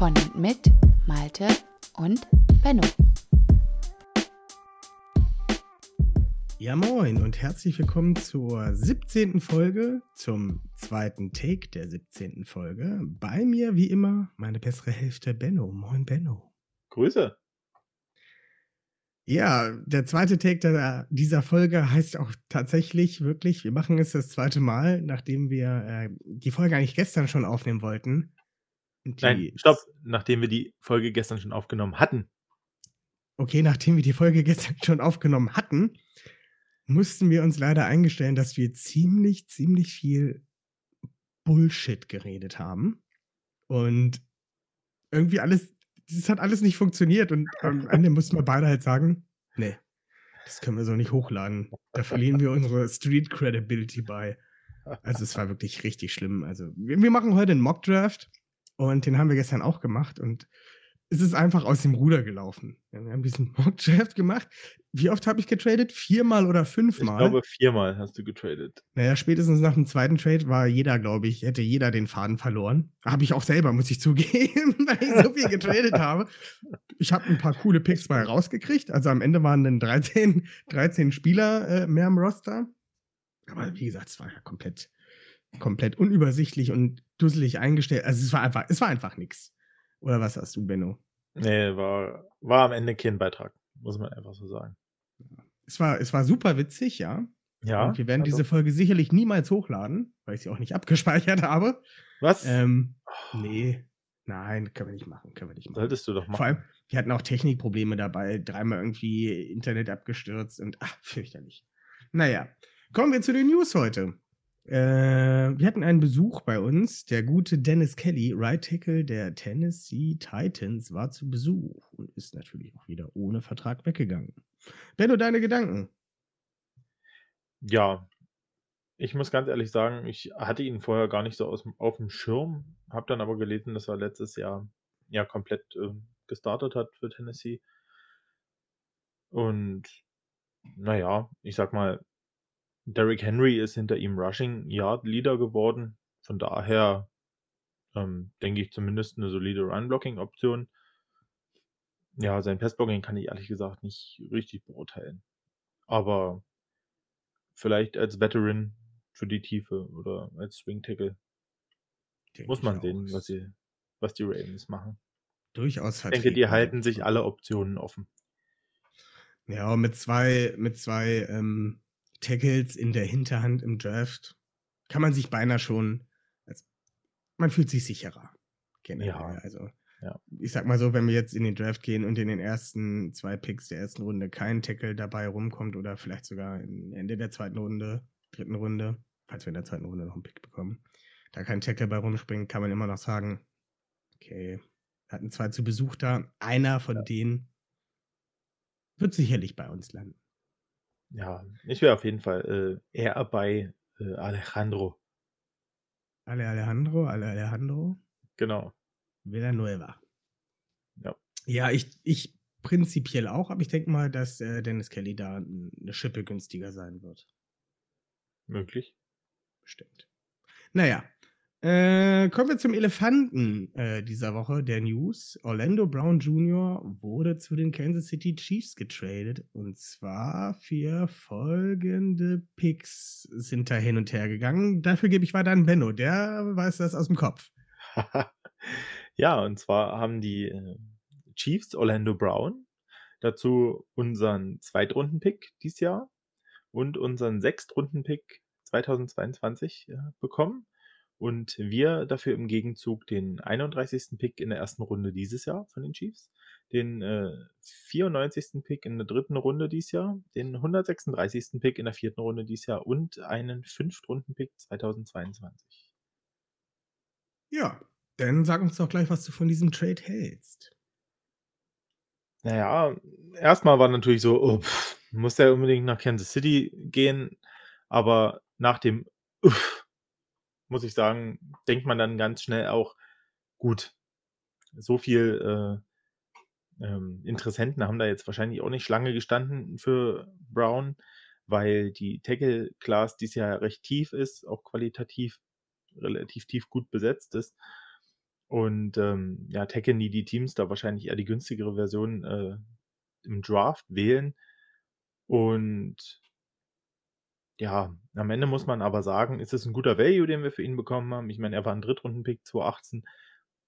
Von und mit Malte und Benno. Ja, moin und herzlich willkommen zur 17. Folge, zum zweiten Take der 17. Folge. Bei mir, wie immer, meine bessere Hälfte, Benno. Moin, Benno. Grüße. Ja, der zweite Take der, dieser Folge heißt auch tatsächlich wirklich, wir machen es das zweite Mal, nachdem wir äh, die Folge eigentlich gestern schon aufnehmen wollten. Die, Nein, stopp, nachdem wir die Folge gestern schon aufgenommen hatten. Okay, nachdem wir die Folge gestern schon aufgenommen hatten, mussten wir uns leider eingestellen, dass wir ziemlich, ziemlich viel Bullshit geredet haben. Und irgendwie alles, das hat alles nicht funktioniert. Und am Ende mussten wir beide halt sagen, nee, das können wir so nicht hochladen. Da verlieren wir unsere Street Credibility bei. Also es war wirklich richtig schlimm. Also wir, wir machen heute einen Mock Draft und den haben wir gestern auch gemacht und es ist einfach aus dem Ruder gelaufen. Wir haben diesen Mock Draft gemacht. Wie oft habe ich getradet? Viermal oder fünfmal? Ich glaube, viermal hast du getradet. Naja, spätestens nach dem zweiten Trade war jeder, glaube ich, hätte jeder den Faden verloren. Habe ich auch selber, muss ich zugeben, weil ich so viel getradet habe. Ich habe ein paar coole Picks bei rausgekriegt. Also am Ende waren dann 13, 13 Spieler äh, mehr im Roster. Aber wie gesagt, es war ja komplett, komplett unübersichtlich und dusselig eingestellt. Also es war einfach, es war einfach nichts. Oder was hast du, Benno? Nee, war, war am Ende kein Beitrag, muss man einfach so sagen. Es war, es war super witzig, ja. Ja. Und wir werden also- diese Folge sicherlich niemals hochladen, weil ich sie auch nicht abgespeichert habe. Was? Ähm, nee, nein, können wir nicht machen, können wir nicht machen. Solltest du doch machen. Vor allem, wir hatten auch Technikprobleme dabei, dreimal irgendwie Internet abgestürzt und ach, fürchterlich. Naja, kommen wir zu den News heute. Äh, wir hatten einen Besuch bei uns. Der gute Dennis Kelly, Right Tackle der Tennessee Titans, war zu Besuch und ist natürlich auch wieder ohne Vertrag weggegangen. Benno, deine Gedanken? Ja, ich muss ganz ehrlich sagen, ich hatte ihn vorher gar nicht so aus, auf dem Schirm, habe dann aber gelesen, dass er letztes Jahr ja komplett ähm, gestartet hat für Tennessee. Und naja, ich sag mal, Derrick Henry ist hinter ihm Rushing Yard Leader geworden. Von daher ähm, denke ich zumindest eine solide Run-Blocking-Option. Ja, sein Passblocking kann ich ehrlich gesagt nicht richtig beurteilen. Aber vielleicht als Veteran für die Tiefe oder als Swing Tackle Denke muss man sehen, was sie, was die Ravens machen. Durchaus Ich denke, die halten sich alle Optionen offen. Ja, mit zwei, mit zwei ähm, Tackles in der Hinterhand im Draft kann man sich beinahe schon, also, man fühlt sich sicherer. Generell. Ja. Also, Ja. ich sag mal so, wenn wir jetzt in den Draft gehen und in den ersten zwei Picks der ersten Runde kein Tackle dabei rumkommt oder vielleicht sogar am Ende der zweiten Runde, dritten Runde, falls wir in der zweiten Runde noch einen Pick bekommen, da kein Tackle bei rumspringt, kann man immer noch sagen, okay, hatten zwei zu Besuch da, einer von denen wird sicherlich bei uns landen. Ja, ich wäre auf jeden Fall äh, eher bei äh, Alejandro. Ale Alejandro, Ale Alejandro, Genau. Villanueva. Ja. Ja, ich, ich prinzipiell auch, aber ich denke mal, dass äh, Dennis Kelly da eine Schippe günstiger sein wird. Möglich. Bestimmt. Naja, äh, kommen wir zum Elefanten äh, dieser Woche der News. Orlando Brown Jr. wurde zu den Kansas City Chiefs getradet und zwar für folgende Picks sind da hin und her gegangen. Dafür gebe ich weiter an Benno, der weiß das aus dem Kopf. ja, und zwar haben die äh, Chiefs Orlando Brown dazu unseren Zweitrunden-Pick dieses Jahr und unseren Sechstrunden-Pick 2022 äh, bekommen. Und wir dafür im Gegenzug den 31. Pick in der ersten Runde dieses Jahr von den Chiefs, den äh, 94. Pick in der dritten Runde dieses Jahr, den 136. Pick in der vierten Runde dieses Jahr und einen Fünftrunden-Pick 2022. Ja, Dann sag uns doch gleich, was du von diesem Trade hältst. Naja, erstmal war natürlich so, oh, pff, muss der unbedingt nach Kansas City gehen, aber nach dem Uff, muss ich sagen, denkt man dann ganz schnell auch, gut, so viel äh, ähm, Interessenten haben da jetzt wahrscheinlich auch nicht Schlange gestanden für Brown, weil die Tackle-Class dieses Jahr recht tief ist, auch qualitativ relativ tief gut besetzt ist. Und ähm, ja, tacken die die Teams da wahrscheinlich eher die günstigere Version äh, im Draft wählen. Und ja, am Ende muss man aber sagen, ist es ein guter Value, den wir für ihn bekommen haben. Ich meine, er war ein Drittrunden-Pick 2018,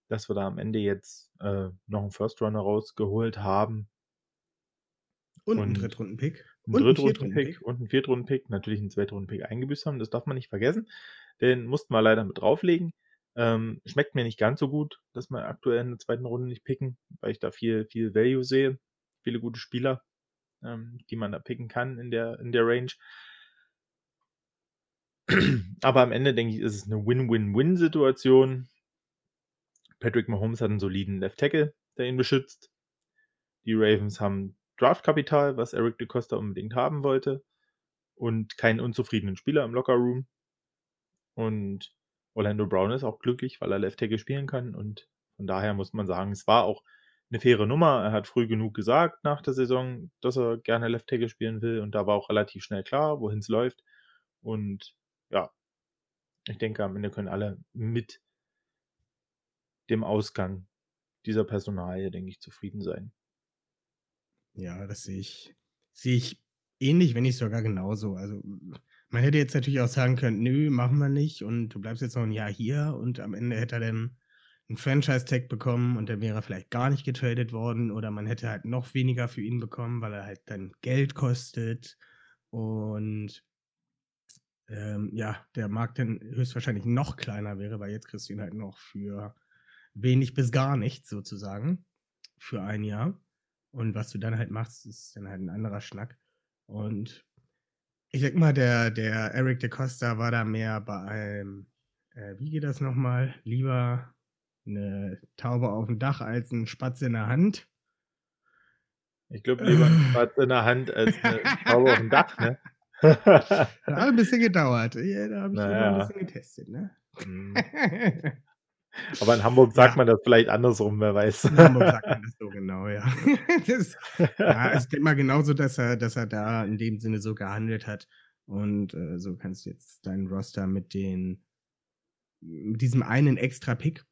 dass wir da am Ende jetzt äh, noch einen First-Runner rausgeholt haben. Und, und einen Drittrunden-Pick. Ein Drittrunden-Pick und einen Viertrunden-Pick. Natürlich einen Zweitrunden-Pick eingebüßt haben. Das darf man nicht vergessen. Den mussten wir leider mit drauflegen. Ähm, schmeckt mir nicht ganz so gut, dass wir aktuell in der zweiten Runde nicht picken, weil ich da viel, viel Value sehe. Viele gute Spieler, ähm, die man da picken kann in der, in der Range. Aber am Ende denke ich, ist es eine Win-Win-Win-Situation. Patrick Mahomes hat einen soliden Left Tackle, der ihn beschützt. Die Ravens haben Draftkapital, was Eric DeCosta unbedingt haben wollte. Und keinen unzufriedenen Spieler im Lockerroom. Und Orlando Brown ist auch glücklich, weil er Left Tackle spielen kann. Und von daher muss man sagen, es war auch eine faire Nummer. Er hat früh genug gesagt nach der Saison, dass er gerne Left Tackle spielen will. Und da war auch relativ schnell klar, wohin es läuft. Und ja, ich denke, am Ende können alle mit dem Ausgang dieser Personalie, denke ich, zufrieden sein. Ja, das sehe ich, sehe ich ähnlich, wenn nicht sogar genauso. Also man hätte jetzt natürlich auch sagen können, nö, machen wir nicht und du bleibst jetzt noch ein Jahr hier und am Ende hätte er dann einen Franchise-Tag bekommen und dann wäre er vielleicht gar nicht getradet worden oder man hätte halt noch weniger für ihn bekommen, weil er halt dann Geld kostet und ähm, ja, der Markt dann höchstwahrscheinlich noch kleiner wäre, weil jetzt kriegst du ihn halt noch für wenig bis gar nichts sozusagen für ein Jahr. Und was du dann halt machst, ist dann halt ein anderer Schnack. Und ich sag mal, der, der Eric de Costa war da mehr bei einem, äh, wie geht das nochmal? Lieber eine Taube auf dem Dach als ein Spatz in der Hand. Ich glaube, lieber ein Spatz in der Hand als eine Taube auf dem Dach, ne? Hat ein bisschen gedauert. Ja, da habe ich naja. ein bisschen getestet, ne? Mhm. Aber in Hamburg sagt ja. man das vielleicht andersrum, wer weiß. In Hamburg sagt man das so genau, ja. Das, ja, ich denke mal genauso, dass er, dass er da in dem Sinne so gehandelt hat. Und äh, so kannst du jetzt deinen Roster mit den mit diesem einen extra Pick,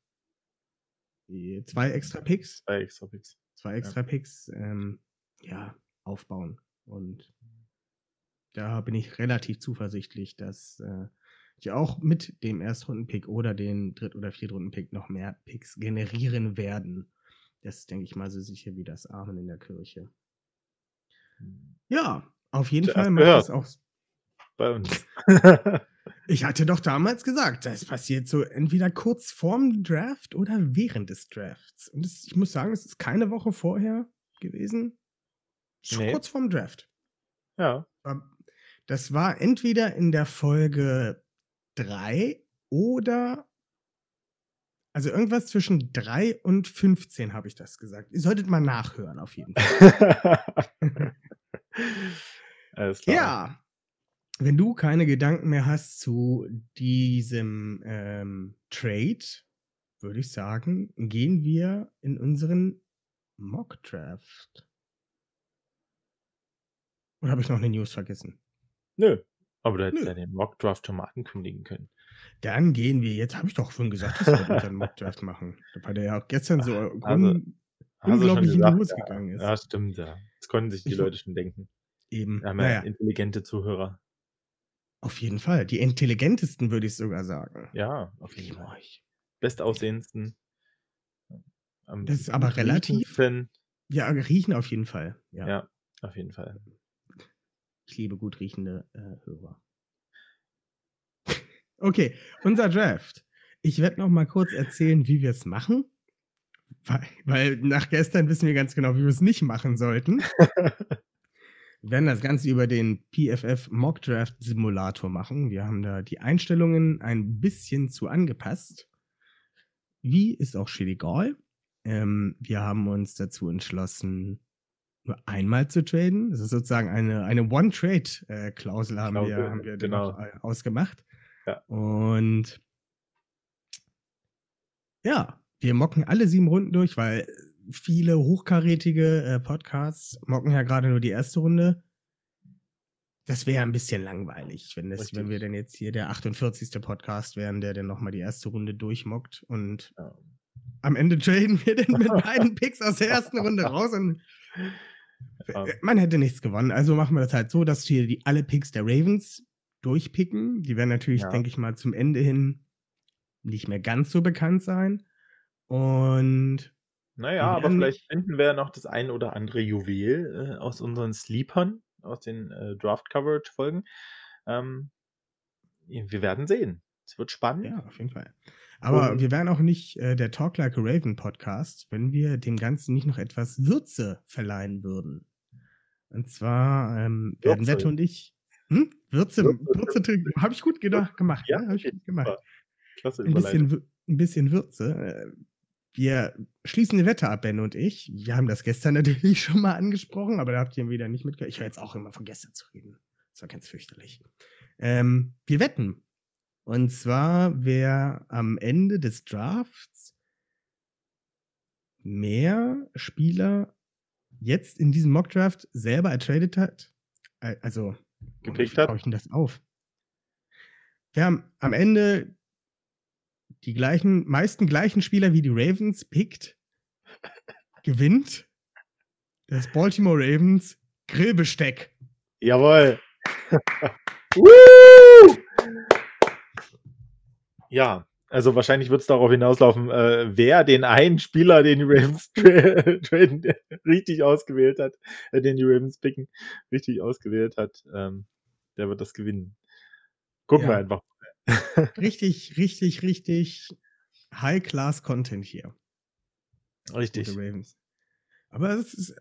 zwei extra Picks, zwei extra Picks, zwei extra ja. Picks, ähm, ja, aufbauen. Und da bin ich relativ zuversichtlich, dass äh, die auch mit dem Erstrunden-Pick oder den Dritt- oder Viertrunden-Pick noch mehr Picks generieren werden. Das ist, denke ich mal, so sicher wie das Amen in der Kirche. Ja, auf jeden Fall macht das auch. Bei uns. ich hatte doch damals gesagt, das passiert so entweder kurz vorm Draft oder während des Drafts. Und das, ich muss sagen, es ist keine Woche vorher gewesen. Schon nee. kurz vorm Draft. Ja. Das war entweder in der Folge 3 oder also irgendwas zwischen 3 und 15 habe ich das gesagt. Ihr solltet mal nachhören, auf jeden Fall. Alles klar. Ja. Wenn du keine Gedanken mehr hast zu diesem ähm, Trade, würde ich sagen, gehen wir in unseren Mock Draft. Oder habe ich noch eine News vergessen? Nö. Aber du hättest Nö. ja den Mockdraft schon mal ankündigen können. Dann gehen wir, jetzt habe ich doch schon gesagt, dass wir unseren Mockdraft machen. Weil der ja auch gestern so also, un unglaublich gesagt, in die Hose ja, gegangen ist. Ja, stimmt, ja. Das konnten sich die ich Leute schon denken. Eben. Wir haben ja naja. intelligente Zuhörer. Auf jeden Fall. Die intelligentesten würde ich sogar sagen. Ja, auf jeden Fall. Bestaussehendsten. das ist aber relativ. Ja, riechen auf jeden Fall. Ja, ja auf jeden Fall. Ich liebe gut riechende äh, Hörer. okay, unser Draft. Ich werde noch mal kurz erzählen, wie wir es machen. Weil, weil, nach gestern wissen wir ganz genau, wie wir es nicht machen sollten. wir werden das Ganze über den PFF Mock Draft Simulator machen. Wir haben da die Einstellungen ein bisschen zu angepasst. wie ist auch schon egal. Ähm, wir haben uns dazu entschlossen, nur einmal zu traden. Das ist sozusagen eine, eine One-Trade-Klausel haben Klausel, wir, haben wir genau. äh, ausgemacht. Ja. Und ja, wir mocken alle sieben Runden durch, weil viele hochkarätige äh, Podcasts mocken ja gerade nur die erste Runde. Das wäre ein bisschen langweilig, wenn, das, wenn wir denn jetzt hier der 48. Podcast wären, der dann nochmal die erste Runde durchmockt und Ja. am Ende traden wir dann mit beiden Picks aus der ersten Runde raus und. Man hätte nichts gewonnen. Also machen wir das halt so, dass wir die alle Picks der Ravens durchpicken. Die werden natürlich, Ja. denke ich mal, zum Ende hin nicht mehr ganz so bekannt sein. Und Naja, aber vielleicht finden wir ja noch das ein oder andere Juwel äh, aus unseren Sleepern, aus den äh, Draft-Coverage-Folgen. Ähm, wir werden sehen. Es wird spannend. ja, auf jeden Fall. Aber Und- wir wären auch nicht äh, der Talk Like a Raven Podcast, wenn wir dem Ganzen nicht noch etwas Würze verleihen würden. Und zwar ähm, werden. Wette und ich. Hm? Würze, Würze. Würze, trinken. habe ich gut gedacht, gemacht. Ja, ne? habe ich gut gemacht. Klasse ein bisschen, ein bisschen Würze. Äh, Wir schließen die Wette ab, Ben und ich. Wir haben das gestern natürlich schon mal angesprochen, aber da habt ihr wieder nicht mitgehört. Ich höre jetzt auch immer von gestern zu reden. Das war ganz fürchterlich. Ähm, wir wetten. Und zwar, wer am Ende des Drafts mehr Spieler jetzt in diesem Mockdraft selber ertradet hat, also Gepickt hat. ich denn das auf? Wir haben am Ende die gleichen, meisten gleichen Spieler wie die Ravens pickt, gewinnt das Baltimore Ravens Grillbesteck. Jawohl. Woo! Ja, also wahrscheinlich wird es darauf hinauslaufen, äh, wer den einen Spieler, den die Ravens tra traden, richtig ausgewählt hat, äh, den die Ravens picken, richtig ausgewählt hat, ähm, der wird das gewinnen. Gucken Ja. wir einfach. Richtig, richtig, richtig High-Class-Content hier. Richtig. Gute Ravens. Aber es ist.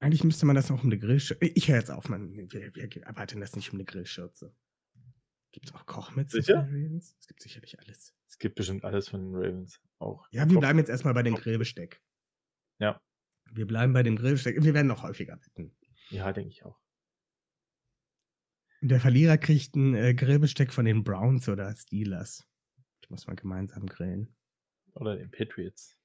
Eigentlich müsste man das noch um eine Grillschürze. Ich höre jetzt auf, man. Wir, wir erwarten das nicht um eine Grillschürze. Gibt es auch Kochmützen Sicher? von den Ravens? Es gibt sicherlich alles. Es gibt bestimmt alles von den Ravens. Auch. Ja, wir bleiben jetzt erstmal bei dem Grillbesteck. Ja. Wir bleiben bei dem Grillbesteck. Wir werden noch häufiger wetten. Ja, denke ich auch. Der Verlierer kriegt ein äh, Grillbesteck von den Browns oder Steelers. Das muss man gemeinsam grillen. Oder den Patriots.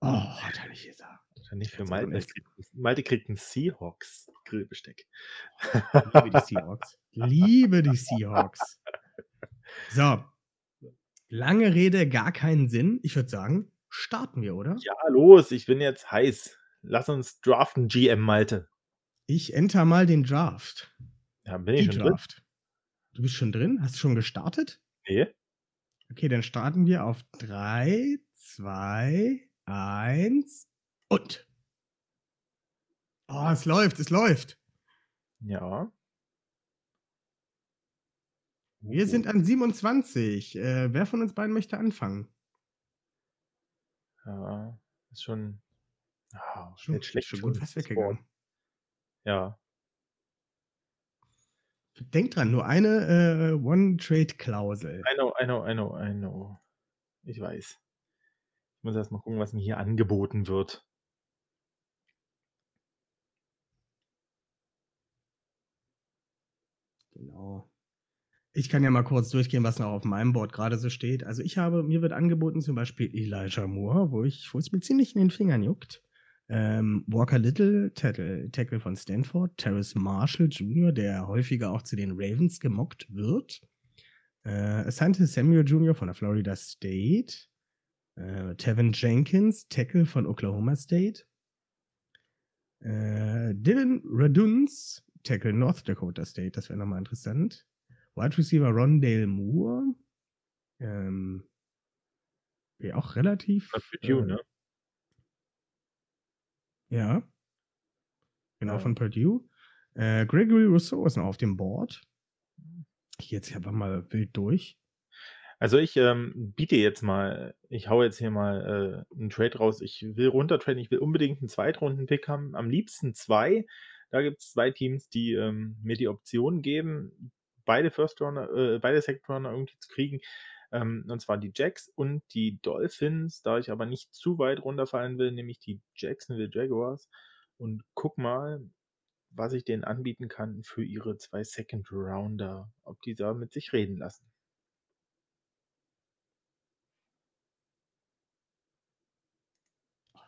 Oh, hat er nicht gesagt. Nicht für Malte. nicht. Malte kriegt ein Seahawks Grillbesteck. Liebe die Seahawks. Liebe die Seahawks. So. Lange Rede, gar keinen Sinn. Ich würde sagen, starten wir, oder? Ja, los, ich bin jetzt heiß. Lass uns draften, GM Malte. Ich enter mal den Draft. Ja, bin ich Die schon drin? Draft. Du bist schon drin? Hast du schon gestartet? Nee. Okay, dann starten wir auf 3, 2, 1 und. Oh, es läuft, es läuft. Ja. Wir sind an 27. Äh, wer von uns beiden möchte anfangen? Ja, ist schon. Ah, Schon, schlecht schon gut fast weggegangen. Ja. Denk dran, nur eine äh, One-Trade-Klausel. I know, I know, I know, I know. Ich weiß. Ich muss erst mal gucken, was mir hier angeboten wird. Genau. Ich kann ja mal kurz durchgehen, was noch auf meinem Board gerade so steht. Also ich habe, mir wird angeboten zum Beispiel Elijah Moore, wo ich, wo es mir ziemlich in den Fingern juckt. Ähm, Walker Little, Tackle, Tackle von Stanford, Terrace Marshall Jr., der häufiger auch zu den Ravens gemockt wird. Äh, Asante Samuel Jr. von der Florida State. Äh, Tevin Jenkins, Tackle von Oklahoma State. Äh, Dylan Raduns, Tackle North Dakota State, das wäre nochmal interessant. Wide Receiver Rondale Moore. Ähm, wäre auch relativ. Das für Dune, äh, ne? Ja. Genau, Ja. von Purdue. Äh, Gregory Rousseau ist noch auf dem Board. Ich gehe jetzt einfach mal wild durch. Also ich ähm, biete jetzt mal, ich hau jetzt hier mal äh, einen Trade raus. Ich will runtertraden, ich will unbedingt einen Zweitrunden-Pick haben. Am liebsten zwei. Da gibt es zwei Teams, die ähm, mir die Option geben, beide First Runner, äh, beide Second Runner irgendwie zu kriegen. Ähm, und zwar die Jacks und die Dolphins. Da ich aber nicht zu weit runterfallen will, nehme ich die Jacksonville Jaguars und guck mal, was ich denen anbieten kann für ihre zwei Second Rounder, ob die da mit sich reden lassen.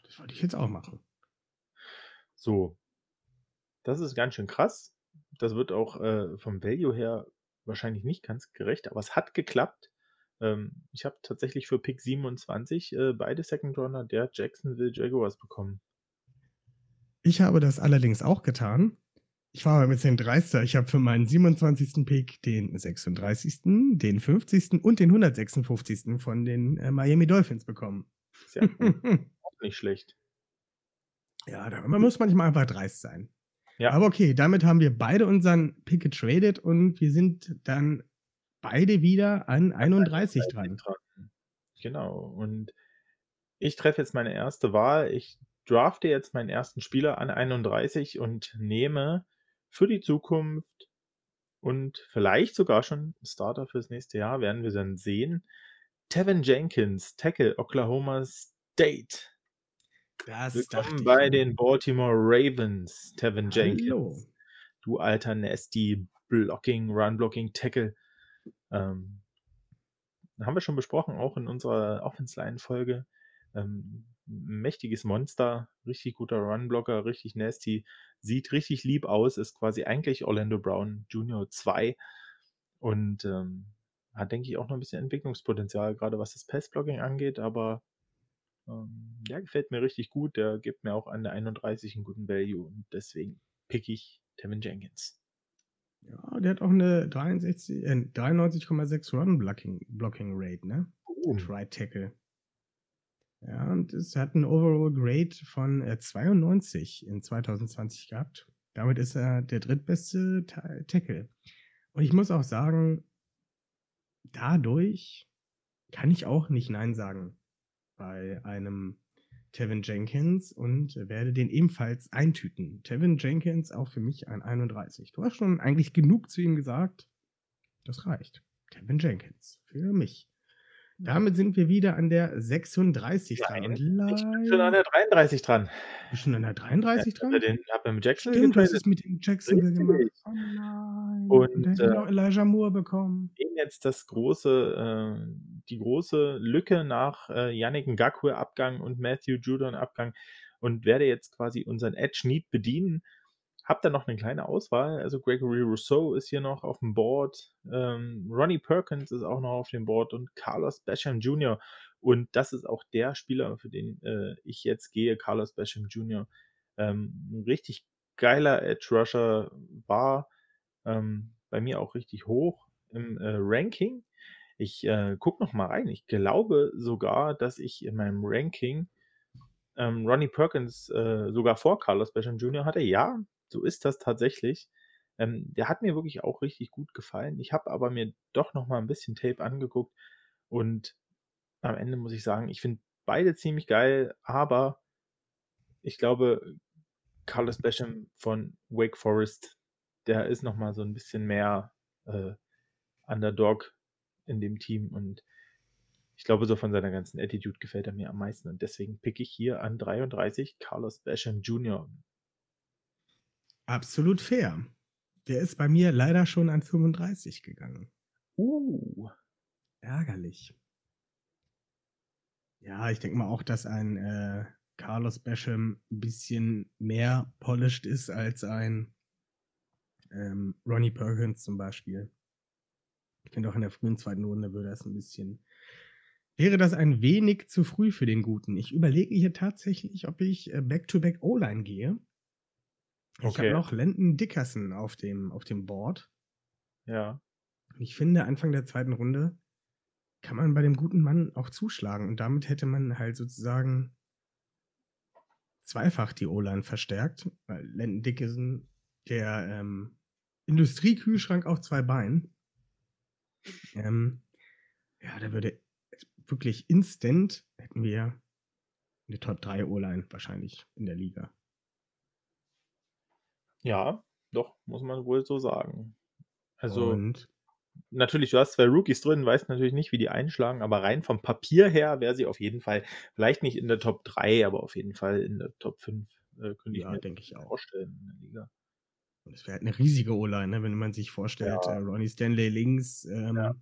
Das wollte ich jetzt auch machen. So. Das ist ganz schön krass. Das wird auch äh, vom Value her wahrscheinlich nicht ganz gerecht, aber es hat geklappt. Ähm, ich habe tatsächlich für Pick 27 äh, beide Second Runner der Jacksonville Jaguars bekommen. Ich habe das allerdings auch getan. Ich war aber ein bisschen dreister. Ich habe für meinen 27. Pick den 36., den 50. und den 156. von den äh, Miami Dolphins bekommen. Sehr gut. Auch nicht schlecht. Ja, da, man muss manchmal einfach dreist sein. Ja. Aber okay, damit haben wir beide unseren Pick getradet und wir sind dann beide wieder an 31 dran. Genau. Und ich treffe jetzt meine erste Wahl. Ich drafte jetzt meinen ersten Spieler an 31 und nehme für die Zukunft und vielleicht sogar schon Starter fürs nächste Jahr, werden wir dann sehen. Tevin Jenkins, Tackle Oklahoma State. Das Willkommen bei den Baltimore Ravens, Tevin Jenkins. Hallo. Du alter Nasty Blocking, Run-Blocking Tackle. Ähm, haben wir schon besprochen, auch in unserer Offense-Line-Folge. Ähm, mächtiges Monster, richtig guter Run-Blocker, richtig nasty, sieht richtig lieb aus, ist quasi eigentlich Orlando Brown Junior 2 und ähm, hat, denke ich, auch noch ein bisschen Entwicklungspotenzial, gerade was das Pass-Blocking angeht, aber ähm, ja, gefällt mir richtig gut. Der gibt mir auch an der 31 einen guten Value und deswegen pick ich Tevin Jenkins. Ja, der hat auch eine 63, äh, 93,6 Run-Blocking Blocking Rate, ne? Boom. Right Tackle. Ja, und es hat einen Overall Grade von äh, 92 in 2020 gehabt. Damit ist er der drittbeste Ta Tackle. Und ich muss auch sagen, dadurch kann ich auch nicht Nein sagen bei einem Tevin Jenkins und werde den ebenfalls eintüten. Tevin Jenkins auch für mich ein 31. Du hast schon eigentlich genug zu ihm gesagt. Das reicht. Tevin Jenkins für mich. Damit sind wir wieder an der 36 dran. Und Ich bin schon an der 33 dran. bist schon an der 33 Ja, dran? hab den hab mit Jackson Stimmt, du hast es mit dem Richtig. gemacht. Oh nein. Und, Und dann hätte äh, noch Elijah Moore bekommen. jetzt das große, äh, die große Lücke nach äh, Yannick Ngakwe Abgang und Matthew Judon Abgang und werde jetzt quasi unseren Edge Need bedienen. Hab da noch eine kleine Auswahl. Also Gregory Rousseau ist hier noch auf dem Board. Ähm, Ronnie Perkins ist auch noch auf dem Board und Carlos Basham Jr. Und das ist auch der Spieler, für den äh, ich jetzt gehe, Carlos Basham Jr. Ähm, ein richtig geiler Edge Rusher war ähm, bei mir auch richtig hoch im äh, Ranking. Ich äh, gucke noch mal rein. Ich glaube sogar, dass ich in meinem Ranking ähm, Ronnie Perkins äh, sogar vor Carlos Basham Jr. hatte. Ja, so ist das tatsächlich. Ähm, der hat mir wirklich auch richtig gut gefallen. Ich habe aber mir doch noch mal ein bisschen Tape angeguckt und am Ende muss ich sagen, ich finde beide ziemlich geil, aber ich glaube, Carlos Basham von Wake Forest, der ist noch mal so ein bisschen mehr äh, Underdog in dem Team und ich glaube, so von seiner ganzen Attitude gefällt er mir am meisten und deswegen pick ich hier an 33 Carlos Basham Jr. Absolut fair. Der ist bei mir leider schon an 35 gegangen. Uh, Ärgerlich. Ja, ich denke mal auch, dass ein äh, Carlos Basham ein bisschen mehr polished ist als ein ähm, Ronnie Perkins zum Beispiel. Ich finde auch in der frühen zweiten Runde würde das ein bisschen. Wäre das ein wenig zu früh für den Guten? Ich überlege hier tatsächlich, ob ich äh, Back-to-Back O-Line gehe. Ich Okay. habe noch Landon Dickerson auf dem, auf dem Board. ja. Ich finde, Anfang der zweiten Runde kann man bei dem guten Mann auch zuschlagen. Und damit hätte man halt sozusagen zweifach die O-Line verstärkt. Weil Landon Dickerson, der ähm, Industriekühlschrank auf zwei Beinen, ähm, ja, da würde wirklich instant hätten wir eine Top 3 O-Line wahrscheinlich in der Liga. Ja, doch, muss man wohl so sagen. Also, Und natürlich, du hast zwei Rookies drin, weißt natürlich nicht, wie die einschlagen, aber rein vom Papier her wäre sie auf jeden Fall, vielleicht nicht in der Top 3, aber auf jeden Fall in der Top 5, äh, könnte ich Ja, mir denke ich auch. vorstellen in der Liga. Und es wäre halt eine riesige O-Line, ne? wenn man sich vorstellt, Ja. äh, Ronnie Stanley links, ähm, Ja.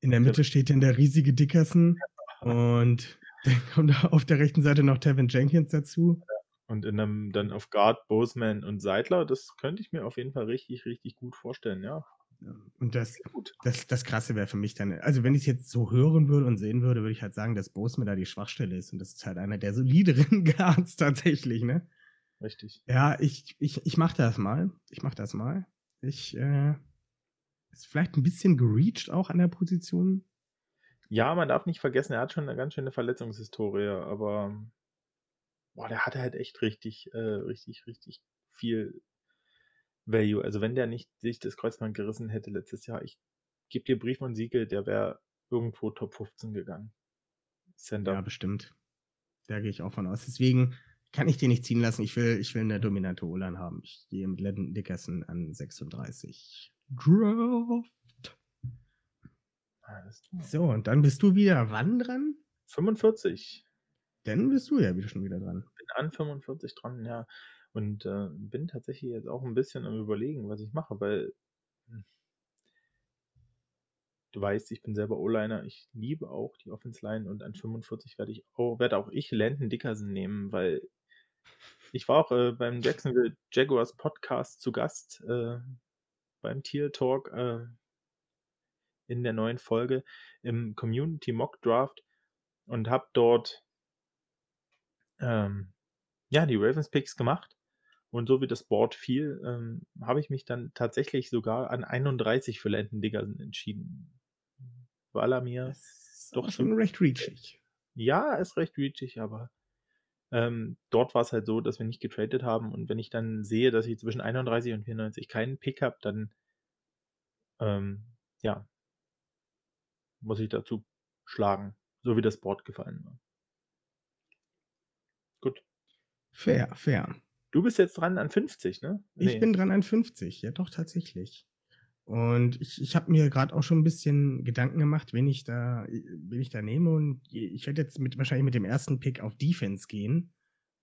in der Mitte steht dann der riesige Dickerson und dann kommt auf der rechten Seite noch Tevin Jenkins dazu. Und in einem, dann auf Guard, Boseman und Seidler, das könnte ich mir auf jeden Fall richtig, richtig gut vorstellen, ja. Und das, das, das Krasse wäre für mich dann, also wenn ich es jetzt so hören würde und sehen würde, würde ich halt sagen, dass Boseman da die Schwachstelle ist und das ist halt einer der solideren Guards tatsächlich, ne? Richtig. Ja, ich, ich, ich mach das mal. Ich mach das mal. Ich, äh, ist vielleicht ein bisschen gereached auch an der Position. Ja, man darf nicht vergessen, er hat schon eine ganz schöne Verletzungshistorie, aber boah, der hatte halt echt richtig, äh, richtig, richtig viel Value. Also wenn der nicht sich das Kreuzband gerissen hätte letztes Jahr, ich gebe dir Brief und Siegel, der wäre irgendwo Top 15 gegangen. Center. Ja, bestimmt. Da gehe ich auch von aus. Deswegen kann ich den nicht ziehen lassen. Ich will, ich will eine dominante O-Line haben. Ich gehe mit Landon Dickerson an 36. Draft. So, und dann bist du wieder wann dran? 45. Dann bist du ja wieder schon wieder dran. Bin an 45 dran, ja. Und äh, bin tatsächlich jetzt auch ein bisschen am überlegen, was ich mache, weil hm, du weißt, ich bin selber O-Liner, ich liebe auch die Offense Line und an 45 werde ich auch, werde auch ich Landon Dickerson nehmen, weil ich war auch äh, beim Jacksonville Jaguars Podcast zu Gast äh, beim Tier Talk äh, in der neuen Folge im Community Mock Draft und habe dort ähm, ja die Ravens Picks gemacht und so wie das Board fiel, ähm, habe ich mich dann tatsächlich sogar an 31 für Landon Dickerson entschieden, weil er mir Doch schon recht reachig. ja, ist recht reachig, aber ähm, dort war es halt so, dass wir nicht getradet haben und wenn ich dann sehe, dass ich zwischen 31 und 94 keinen Pick habe, dann ähm, ja, muss ich dazu schlagen, so wie das Board gefallen war. Gut. Fair, fair. Du bist jetzt dran an 50, ne? Ich bin dran an 50, ja doch tatsächlich. Und ich, ich habe mir gerade auch schon ein bisschen Gedanken gemacht, wen ich da, wen ich da nehme. Und ich werde jetzt mit, wahrscheinlich mit dem ersten Pick auf Defense gehen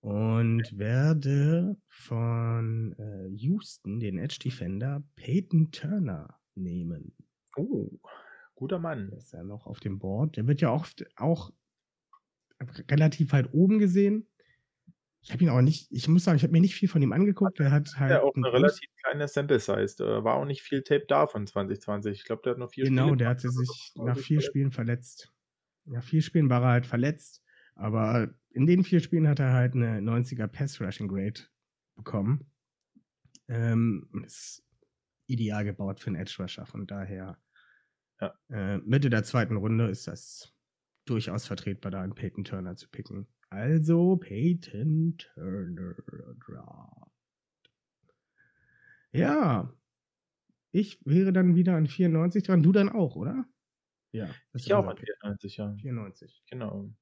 und werde von äh, Houston den Edge Defender Peyton Turner nehmen. Oh, guter Mann. Der ist ja noch auf dem Board. Der wird ja oft auch relativ weit oben gesehen. Ich habe ihn aber nicht, ich muss sagen, ich habe mir nicht viel von ihm angeguckt. Der hat halt. Ja, auch eine relativ kleine Sample Size. Da war auch nicht viel Tape da von 2020. Ich glaube, der hat noch vier Genau, Spiele der gemacht hatte sich er nach vier verletzt Spielen verletzt. Nach vier Spielen war er halt verletzt, aber in den vier Spielen hat er halt eine 90er Pass Rushing Grade bekommen. Ähm, ist ideal gebaut für einen Edge Rusher, von daher Ja. äh, Mitte der zweiten Runde ist das durchaus vertretbar, da einen Peyton Turner zu picken. Also Peyton Turner Draft. Ja, ich wäre dann wieder an 94 dran. Du dann auch, oder? Ja. Ich auch an Pick. 94, ja. 94. Genau.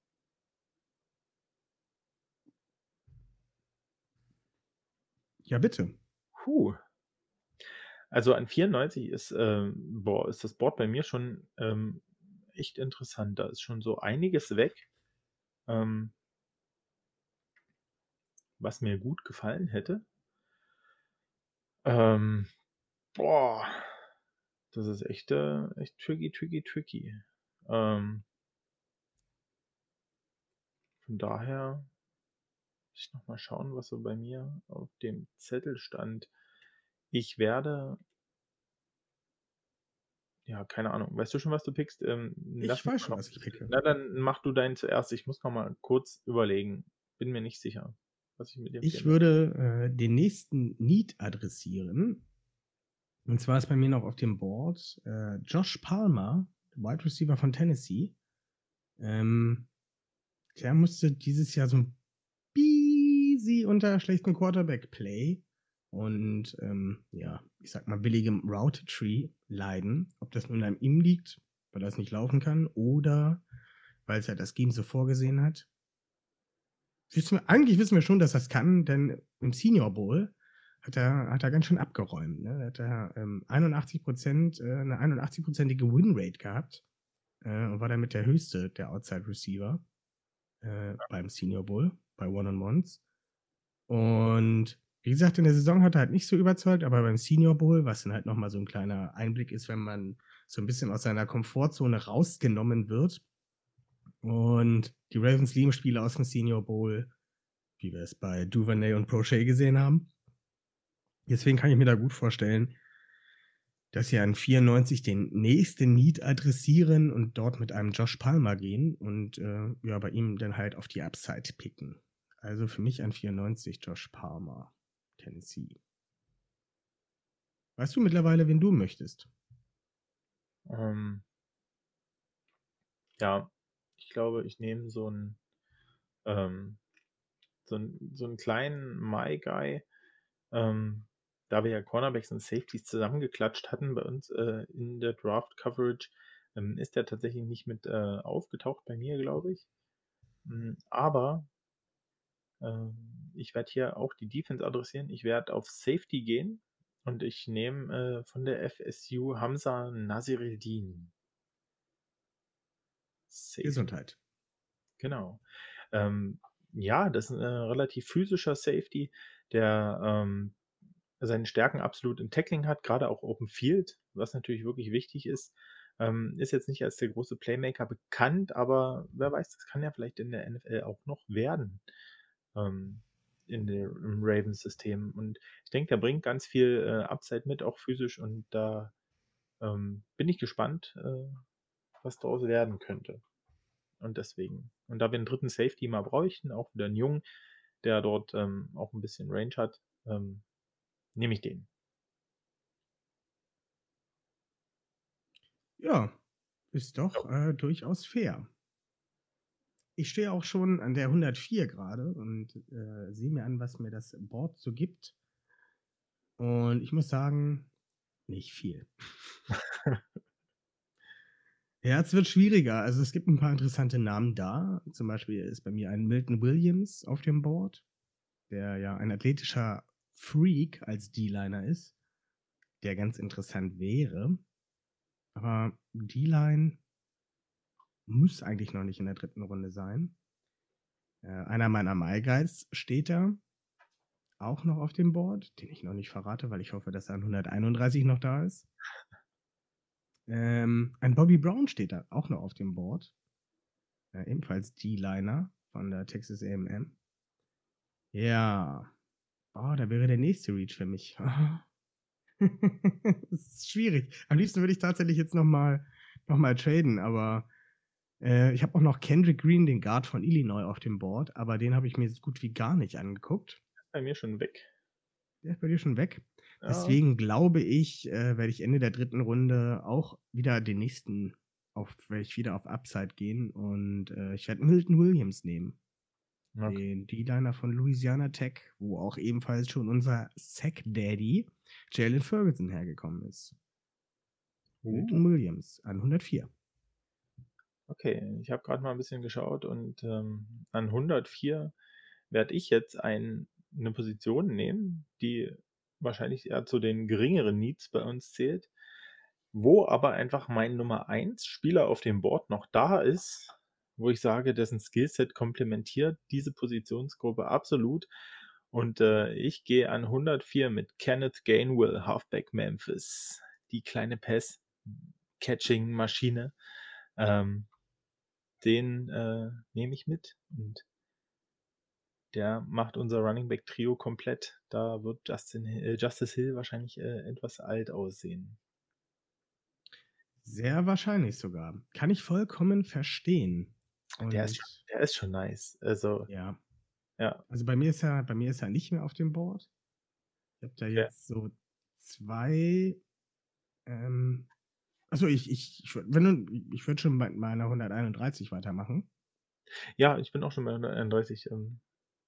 Ja, bitte. Puh. Also an 94 ist, ähm, boah, ist das Board bei mir schon ähm, echt interessant. Da ist schon so einiges weg, ähm, was mir gut gefallen hätte. Ähm, boah, das ist echt, äh, echt tricky, tricky, tricky. Ähm, von daher muss ich nochmal schauen, was so bei mir auf dem Zettel stand. Ich werde. Ja, keine Ahnung. Weißt du schon, was du pickst? Ähm, Ich weiß schon, was ich picke. Na, dann mach du deinen zuerst. Ich muss noch mal kurz überlegen. Bin mir nicht sicher, was ich mit dem Ich würde äh, den nächsten Need adressieren. Und zwar ist bei mir noch auf dem Board äh, Josh Palmer, Wide Receiver von Tennessee. Ähm, der musste dieses Jahr so ein busy unter schlechtem Quarterback-Play und ähm, ja, ich sag mal billigem Route Tree leiden. Ob das nun an ihm liegt, weil er es nicht laufen kann, oder weil es halt das Scheme so vorgesehen hat. Wissen wir, eigentlich wissen wir schon, dass das kann, denn im Senior Bowl hat er, hat er ganz schön abgeräumt. Ne? Da hat er ähm, 81 Prozent, äh, eine 81-prozentige Winrate gehabt äh, und war damit der höchste der Outside Receiver äh, beim Senior Bowl, bei One-on-Ones. Und wie gesagt, in der Saison hat er halt nicht so überzeugt, aber beim Senior Bowl, was dann halt nochmal so ein kleiner Einblick ist, wenn man so ein bisschen aus seiner Komfortzone rausgenommen wird. Und die Ravens lieben Spiele aus dem Senior Bowl, wie wir es bei Duvernay und Prochet gesehen haben. Deswegen kann ich mir da gut vorstellen, dass sie an 94 den nächsten Need adressieren und dort mit einem Josh Palmer gehen und äh, ja, bei ihm dann halt auf die Upside picken. Also für mich an 94 Josh Palmer, Tennessee. Weißt du mittlerweile, wen du möchtest? Ähm, ja, ich glaube, ich nehme so einen, ähm, so einen, so einen kleinen My Guy, ähm, da wir ja Cornerbacks und Safeties zusammengeklatscht hatten bei uns äh, in der Draft Coverage, ähm, ist der tatsächlich nicht mit äh, aufgetaucht bei mir, glaube ich. Mm, aber äh, ich werde hier auch die Defense adressieren. Ich werde auf Safety gehen und ich nehme äh, von der FSU Hamza Nasireddin. Safety. Gesundheit. Genau. Ähm, ja, das ist ein äh, relativ physischer Safety, der ähm, seine Stärken absolut im Tackling hat, gerade auch Open Field, was natürlich wirklich wichtig ist. Ähm, ist jetzt nicht als der große Playmaker bekannt, aber wer weiß, das kann ja vielleicht in der NFL auch noch werden. Ähm, in der, im Ravens-System. Und ich denke, der bringt ganz viel äh, Upside mit, auch physisch. Und da ähm, bin ich gespannt, äh, was daraus werden könnte. Und deswegen. Und da wir einen dritten Safety mal bräuchten, auch wieder einen Jungen, der dort ähm, auch ein bisschen Range hat, ähm, nehme ich den. Ja, ist doch äh, durchaus fair. Ich stehe auch schon an der 104 gerade und äh, sehe mir an, was mir das Board so gibt. Und ich muss sagen, nicht viel. ja, es wird schwieriger. Also es gibt ein paar interessante Namen da. Zum Beispiel ist bei mir ein Milton Williams auf dem Board, der ja ein athletischer Freak als D-Liner ist, der ganz interessant wäre. Aber D-Line muss eigentlich noch nicht in der dritten Runde sein. Äh, einer meiner My Guides steht da auch noch auf dem Board, den ich noch nicht verrate, weil ich hoffe, dass er an 131 noch da ist. Ähm, ein Bobby Brown steht da auch noch auf dem Board. Äh, ebenfalls D-Liner von der Texas AM. Ja, Oh, da wäre der nächste Reach für mich. das ist schwierig. Am liebsten würde ich tatsächlich jetzt nochmal noch mal traden, aber äh, ich habe auch noch Kendrick Green, den Guard von Illinois, auf dem Board, aber den habe ich mir so gut wie gar nicht angeguckt. Bei mir schon weg. Der ist bei dir schon weg. Ja. Deswegen glaube ich, äh, werde ich Ende der dritten Runde auch wieder den nächsten auf, werde ich wieder auf Upside gehen und äh, ich werde Milton Williams nehmen. Okay. Den D-Liner von Louisiana Tech, wo auch ebenfalls schon unser Sack Daddy Jalen Ferguson hergekommen ist. Uh. Milton Williams an 104. Okay, ich habe gerade mal ein bisschen geschaut und ähm, an 104 werde ich jetzt ein, eine Position nehmen, die wahrscheinlich eher zu den geringeren Needs bei uns zählt, wo aber einfach mein Nummer 1 Spieler auf dem Board noch da ist, wo ich sage, dessen Skillset komplementiert diese Positionsgruppe absolut. Und äh, ich gehe an 104 mit Kenneth Gainwell, Halfback Memphis. Die kleine Pass-Catching-Maschine. Ähm, den äh, nehme ich mit und der macht unser Running Back Trio komplett. Da wird Justin, äh, Justice Hill wahrscheinlich äh, etwas alt aussehen. Sehr wahrscheinlich sogar. Kann ich vollkommen verstehen. Der ist, schon, der ist schon nice. Also, ja. Ja. Also bei mir ist er, bei mir ist er nicht mehr auf dem Board. Ich habe da jetzt ja. so zwei. Ähm, also ich, ich, ich, wenn du, ich würde schon bei meiner 131 weitermachen. Ja, ich bin auch schon bei 131. Ähm,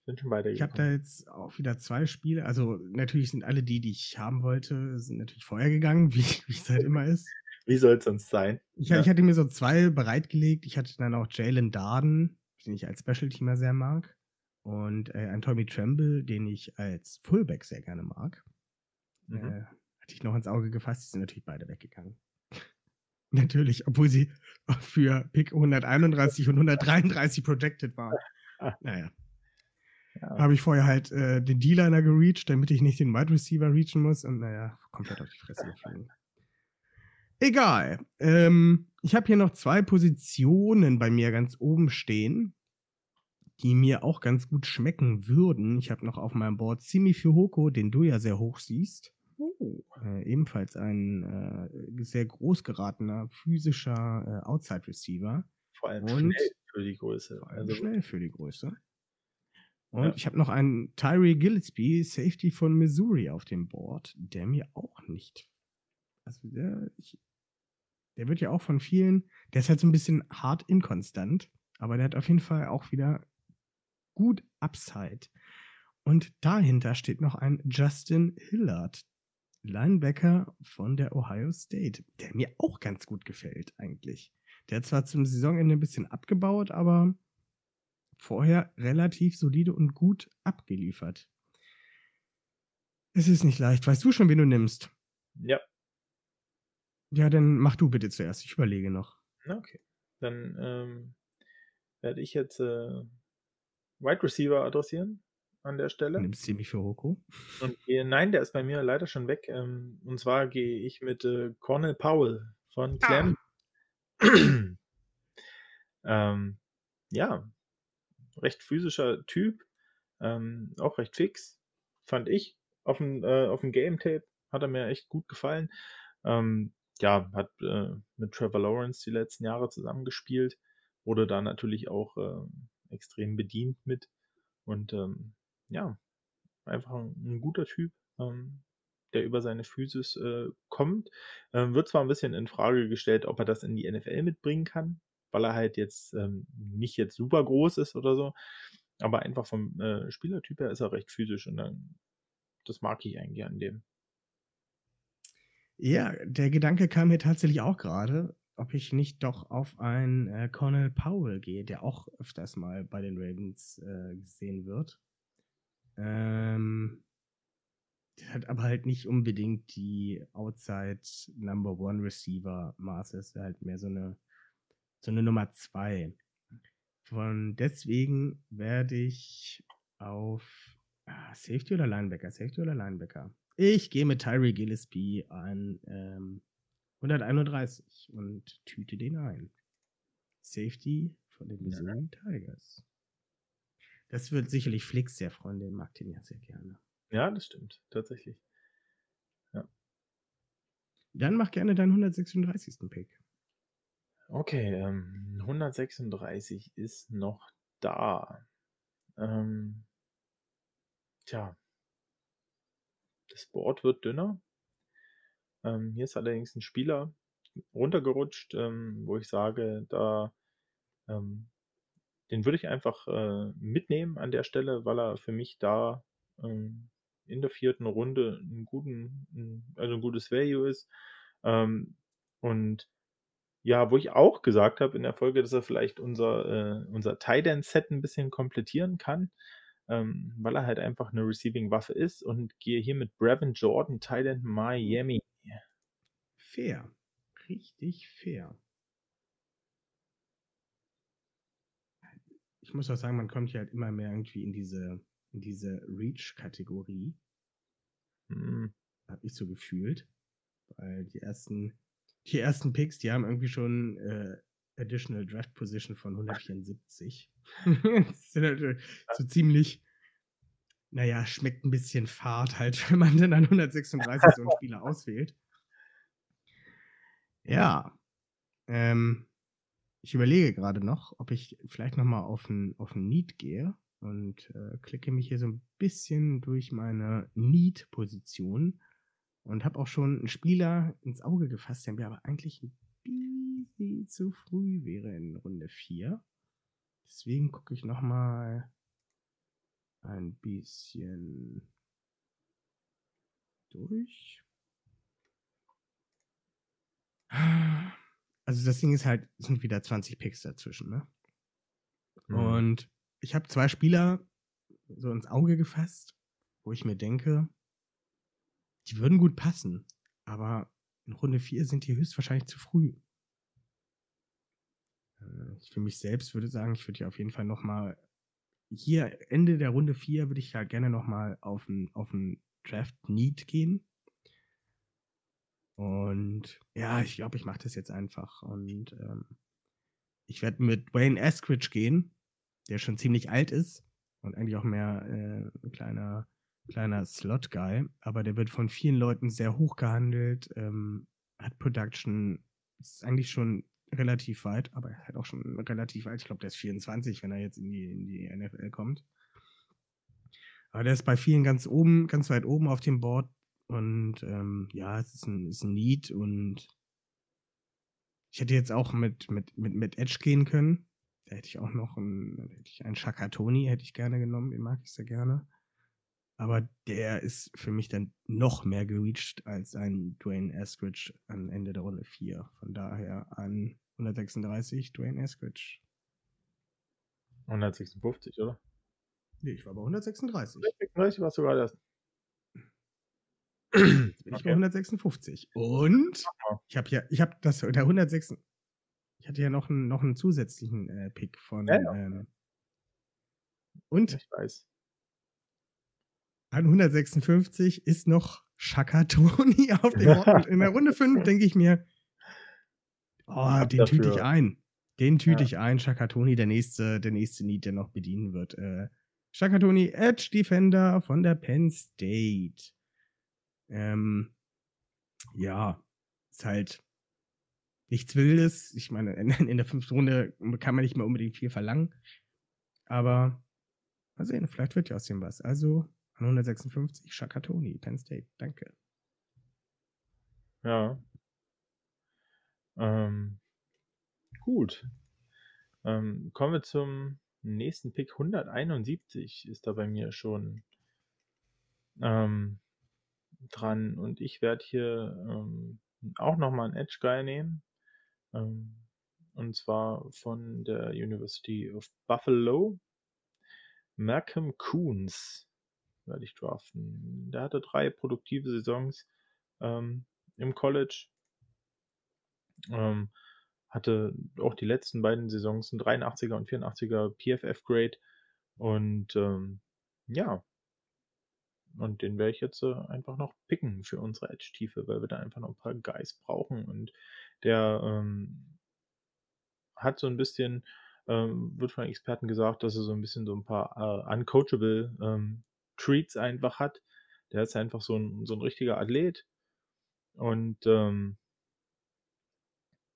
bin schon weiter. Ich habe da jetzt auch wieder zwei Spiele. Also natürlich sind alle die, die ich haben wollte, sind natürlich vorher gegangen, wie, es halt immer ist. Wie soll es sonst sein? Ich, ja. ich, hatte mir so zwei bereitgelegt. Ich hatte dann auch Jalen Darden, den ich als Special-Teamer sehr mag. Und äh, ein Tommy Tremble, den ich als Fullback sehr gerne mag. Mhm. Äh, hatte ich noch ins Auge gefasst, die sind natürlich beide weggegangen. natürlich, obwohl sie für Pick 131 und 133 projected waren. naja. Habe ich vorher halt äh, den D-Liner gereached, damit ich nicht den Wide Receiver reachen muss und naja, komplett auf die Fresse gefallen. Egal. Ähm, ich habe hier noch zwei Positionen bei mir ganz oben stehen, die mir auch ganz gut schmecken würden. Ich habe noch auf meinem Board Simi Fuhoko, den du ja sehr hoch siehst. Oh. Äh, ebenfalls ein äh, sehr groß geratener physischer äh, Outside Receiver. Vor allem Und schnell für die Größe. Vor allem also schnell für die Größe. Und ja. ich habe noch einen Tyree Gillespie, Safety von Missouri, auf dem Board, der mir auch nicht. Also der, ich, der wird ja auch von vielen, der ist halt so ein bisschen hart inkonstant, aber der hat auf jeden Fall auch wieder gut Upside. Und dahinter steht noch ein Justin Hillard, Linebacker von der Ohio State, der mir auch ganz gut gefällt eigentlich. Der hat zwar zum Saisonende ein bisschen abgebaut, aber vorher relativ solide und gut abgeliefert. Es ist nicht leicht. Weißt du schon, wen du nimmst? Ja. Ja, dann mach du bitte zuerst. Ich überlege noch. Okay. Dann ähm, werde ich jetzt äh, Wide Receiver adressieren an der Stelle. Nimmst du mich für Hoko? Und äh, nein, der ist bei mir leider schon weg. Ähm, und zwar gehe ich mit äh, Cornel Powell von Clem. Ah. ähm, ja, recht physischer Typ, ähm, auch recht fix, fand ich. Auf dem, äh, auf dem Game Tape hat er mir echt gut gefallen. Ähm, ja, hat äh, mit Trevor Lawrence die letzten Jahre zusammengespielt, wurde da natürlich auch äh, extrem bedient mit. Und ähm, ja, einfach ein, ein guter Typ, ähm, der über seine Physis äh, kommt. Ähm, wird zwar ein bisschen in Frage gestellt, ob er das in die NFL mitbringen kann, weil er halt jetzt ähm, nicht jetzt super groß ist oder so. Aber einfach vom äh, Spielertyp her ist er recht physisch und dann, das mag ich eigentlich an dem. Ja, der Gedanke kam mir tatsächlich auch gerade, ob ich nicht doch auf einen äh, Cornell Powell gehe, der auch öfters mal bei den Ravens äh, gesehen wird. Ähm, der hat aber halt nicht unbedingt die Outside Number One Receiver Maße. Ist halt mehr so eine so eine Nummer zwei. Von deswegen werde ich auf ah, Safety oder Linebacker, Safety oder Linebacker. Ich gehe mit Tyree Gillespie an ähm, 131 und tüte den ein. Safety von den Missouri ja. Tigers. Das wird sicherlich Flix sehr freuen, den mag den ja sehr gerne. Ja, das stimmt, tatsächlich. Ja. Dann mach gerne deinen 136. Pick. Okay, ähm, 136 ist noch da. Ähm, tja, das Board wird dünner. Ähm, hier ist allerdings ein Spieler runtergerutscht, ähm, wo ich sage, da ähm, den würde ich einfach äh, mitnehmen an der Stelle, weil er für mich da ähm, in der vierten Runde einen guten, ein, also ein gutes Value ist. Und ja, wo ich auch gesagt habe in der Folge, dass er vielleicht unser, äh, unser Tight-End-Set ein bisschen komplettieren kann, ähm, weil er halt einfach eine Receiving-Waffe ist und gehe hier mit Brevin Jordan, Tight-End Miami. Fair. Richtig fair. Ich muss auch sagen, man kommt hier halt immer mehr irgendwie in diese, in diese Reach-Kategorie. Mhm. Habe ich so gefühlt. Weil die ersten die ersten Picks, die haben irgendwie schon äh, Additional Draft Position von 174. das sind halt so ziemlich, naja, schmeckt ein bisschen fad halt, wenn man dann an 136 so einen Spieler auswählt. Ja. Ähm, ich überlege gerade noch, ob ich vielleicht nochmal auf ein, auf ein Need gehe und äh, klicke mich hier so ein bisschen durch meine Need-Position und habe auch schon einen Spieler ins Auge gefasst, der mir aber eigentlich ein bisschen zu früh wäre in Runde 4. Deswegen gucke ich nochmal ein bisschen durch. Also das Ding ist halt, sind wieder 20 Picks dazwischen, ne? Mhm. Und ich habe zwei Spieler, so ins Auge gefasst, wo ich mir denke, die würden gut passen, aber in Runde 4 sind die höchstwahrscheinlich zu früh. Äh, ich für mich selbst würde sagen, ich würde ja auf jeden Fall nochmal hier Ende der Runde 4 würde ich ja gerne nochmal auf ein, auf ein Draft Need gehen. Und ja, ich glaube, ich mache das jetzt einfach. Und ähm, ich werde mit Wayne Eskridge gehen, der schon ziemlich alt ist und eigentlich auch mehr äh, ein kleiner, kleiner Slot-Guy. Aber der wird von vielen Leuten sehr hoch gehandelt, ähm, hat Production, ist eigentlich schon relativ weit, aber er halt auch schon relativ alt. Ich glaube, der ist 24, wenn er jetzt in die, in die NFL kommt. Aber der ist bei vielen ganz oben, ganz weit oben auf dem Board. Und ähm, ja, es ist ein, ist ein Need und ich hätte jetzt auch mit, mit, mit, mit Edge gehen können. Da hätte ich auch noch einen, hätte ich einen Shakatoni, hätte ich gerne genommen, den mag ich sehr gerne. Aber der ist für mich dann noch mehr gereached als ein Dwayne Eskridge am Ende der Runde 4. Von daher an 136 Dwayne Eskridge. 156, oder? Nee, ich war bei 136. 136 warst du gerade erst. Jetzt bin ich bei 156. Und ich habe ja, ich habe das, der 106. Ich hatte ja noch einen, noch einen zusätzlichen äh, Pick von. Ja, ja. Ähm, und Ich weiß. An 156 ist noch Shakatoni auf dem. Und in der Runde 5 denke ich mir, oh, den tüte ich ein. Den tüte Ja. ich ein. Shakatoni, der nächste, der nächste Need, der noch bedienen wird. Äh, Shakatoni, Edge Defender von der Penn State. Ähm, ja, ist halt nichts Wildes. Ich meine, in, in der fünften Runde kann man nicht mehr unbedingt viel verlangen. Aber mal sehen, vielleicht wird ja aus dem was. Also an 156 Shakatoni, Penn State. Danke. Ja. Ähm, gut. Ähm, kommen wir zum nächsten Pick. 171 ist da bei mir schon ähm, dran. Und ich werde hier ähm, auch nochmal einen Edge Guy nehmen. Ähm, und zwar von der University of Buffalo. Malcolm Coons werde ich draften. Der hatte drei produktive Saisons ähm, im College. Ähm, hatte auch die letzten beiden Saisons ein 83er und 84er PFF-Grade. Und ähm, ja, und den werde ich jetzt äh, einfach noch picken für unsere Edge-Tiefe, weil wir da einfach noch ein paar Guys brauchen. Und der ähm, hat so ein bisschen, ähm, wird von Experten gesagt, dass er so ein bisschen so ein paar äh, uncoachable ähm, Treats einfach hat. Der ist einfach so ein, so ein richtiger Athlet. Und ähm,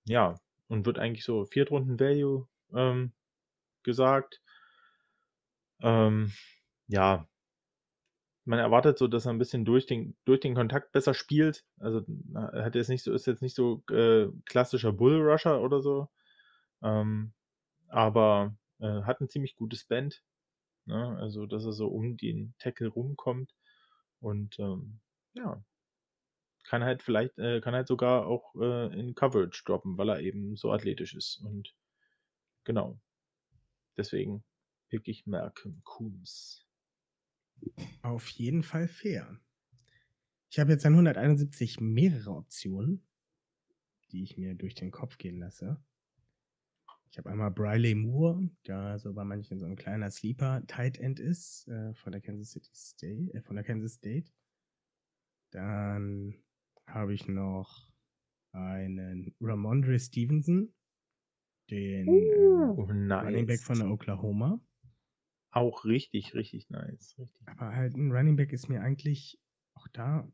ja, und wird eigentlich so Viertrunden-Value ähm, gesagt. Ähm, ja, man erwartet so, dass er ein bisschen durch den, durch den Kontakt besser spielt. Also er hat jetzt nicht so, ist jetzt nicht so äh, klassischer Bull-Rusher oder so. Ähm, aber äh, hat ein ziemlich gutes Band. Ne? Also, dass er so um den Tackle rumkommt. Und ähm, ja, kann halt vielleicht, äh, kann halt sogar auch äh, in Coverage droppen, weil er eben so athletisch ist. Und genau. Deswegen pick ich Malcolm Coons. Auf jeden Fall fair. Ich habe jetzt an 171 mehrere Optionen, die ich mir durch den Kopf gehen lasse. Ich habe einmal Briley Moore, der so bei manchen so ein kleiner Sleeper Tight End ist, äh, von der Kansas City State, äh, von der Kansas State. Dann habe ich noch einen Ramondre Stevenson, den Oh, äh, Running Back von der Oklahoma. Auch richtig, richtig nice. Richtig. Aber halt ein Running Back ist mir eigentlich auch da.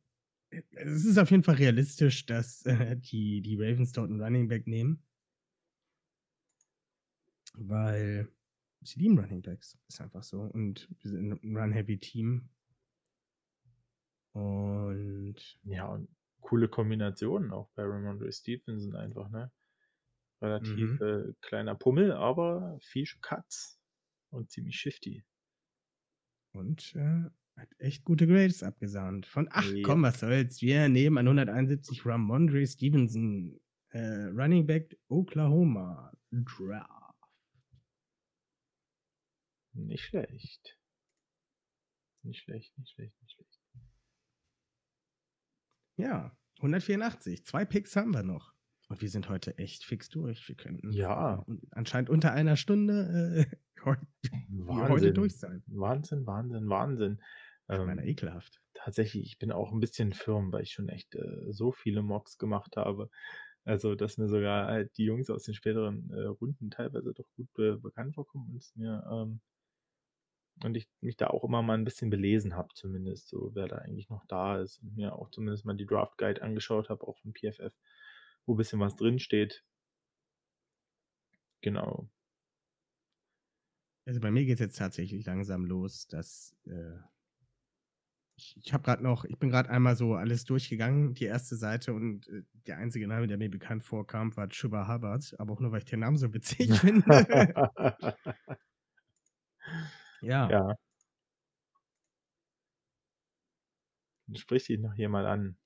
äh, Es ist auf jeden Fall realistisch, dass äh, die, die Ravens dort einen Running Back nehmen. Weil sie lieben Running Backs. Ist einfach so. Und wir sind ein Run-Heavy-Team. Und Ja, und coole Kombinationen auch bei Ramondre Stevenson einfach, ne? Relativ Mhm. äh, kleiner Pummel, aber viel Cuts und ziemlich shifty. Und äh, hat echt gute Grades abgesahnt. Von, ach Ja. komm, was soll's. Wir nehmen an 171 Ramondre Stevenson, äh, Running Back Oklahoma. Draft. Nicht schlecht. Nicht schlecht, nicht schlecht, nicht schlecht. Ja, 184. Zwei Picks haben wir noch. Und wir sind heute echt fix durch. Wir könnten Ja. äh, anscheinend unter einer Stunde äh, heute, heute durch sein. Wahnsinn, Wahnsinn, Wahnsinn. Ich meine, Ähm, ekelhaft. tatsächlich, ich bin auch ein bisschen firm, weil ich schon echt äh, so viele Mocks gemacht habe. Also, dass mir sogar halt die Jungs aus den späteren äh, Runden teilweise doch gut be bekannt vorkommen und es mir ähm, und ich mich da auch immer mal ein bisschen belesen habe, zumindest, so wer da eigentlich noch da ist und mir auch zumindest mal die Draft Guide angeschaut habe, auch von PFF, wo ein bisschen was drin steht. Genau. Also bei mir geht es jetzt tatsächlich langsam los, dass äh, ich, ich habe gerade noch, ich bin gerade einmal so alles durchgegangen, die erste Seite und äh, der einzige Name, der mir bekannt vorkam, war Chuba Hubbard, aber auch nur, weil ich den Namen so witzig finde. ja. Ja. Sprich dich noch hier mal an.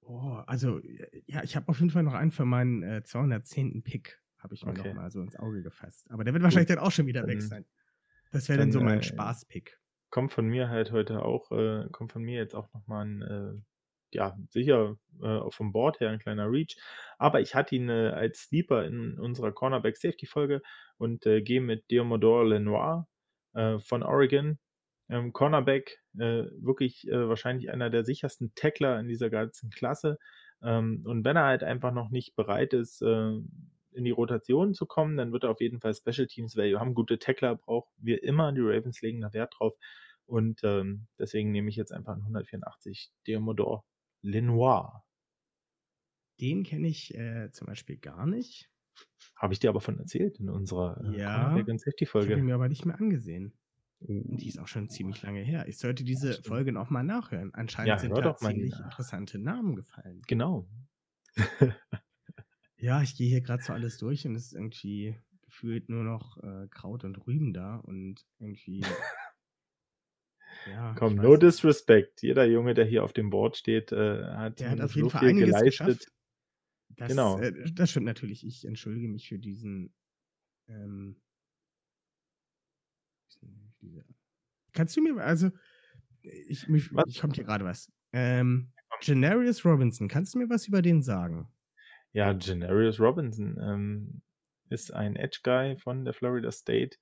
Oh, also äh, ja, ich habe auf jeden Fall noch einen für meinen äh, 210. Pick, habe ich mir Okay. noch mal so ins Auge gefasst. Aber der wird wahrscheinlich dann auch schon wieder weg Dann- sein. Das wäre dann, dann, so mein äh, Spaß-Pick. Kommt von mir halt heute auch, äh, kommt von mir jetzt auch nochmal ein, äh, ja, sicher äh, vom Board her ein kleiner Reach. Aber ich hatte ihn äh, als Sleeper in unserer Cornerback Safety Folge und äh, gehe mit Diomodore Lenoir äh, von Oregon. Ähm, Cornerback, äh, wirklich äh, wahrscheinlich einer der sichersten Tackler in dieser ganzen Klasse. Ähm, und wenn er halt einfach noch nicht bereit ist, äh, in die Rotation zu kommen, dann wird er auf jeden Fall Special Teams Value haben. Gute Tackler brauchen wir immer. Die Ravens legen da Wert drauf. Und ähm, deswegen nehme ich jetzt einfach einen 184 Diomodor Lenoir. Den kenne ich äh, zum Beispiel gar nicht. Habe ich dir aber von erzählt in unserer äh, Ja. Cornerback and Safety Ich habe Folge. mir aber nicht mehr angesehen. Und die ist auch schon ziemlich lange her. Ich sollte diese stimmt. Folge noch mal nachhören. Anscheinend Ja, sind da ziemlich nach. interessante Namen gefallen. Genau. Ja, ich gehe hier gerade so alles durch und es ist irgendwie gefühlt nur noch äh, Kraut und Rüben da und irgendwie. ja, Komm, no disrespect. Jeder Junge, der hier auf dem Board steht, äh, hat hat auf jeden Fall einiges geleistet. geschafft. Das, Genau. Äh, das stimmt natürlich. Ich entschuldige mich für diesen. Ähm, kannst du mir, also, ich, mich, Was? ich kommt hier gerade was. Ähm, Genarius Robinson, kannst du mir was über den sagen? Ja, Genarius Robinson ähm, ist ein Edge Guy von der Florida State.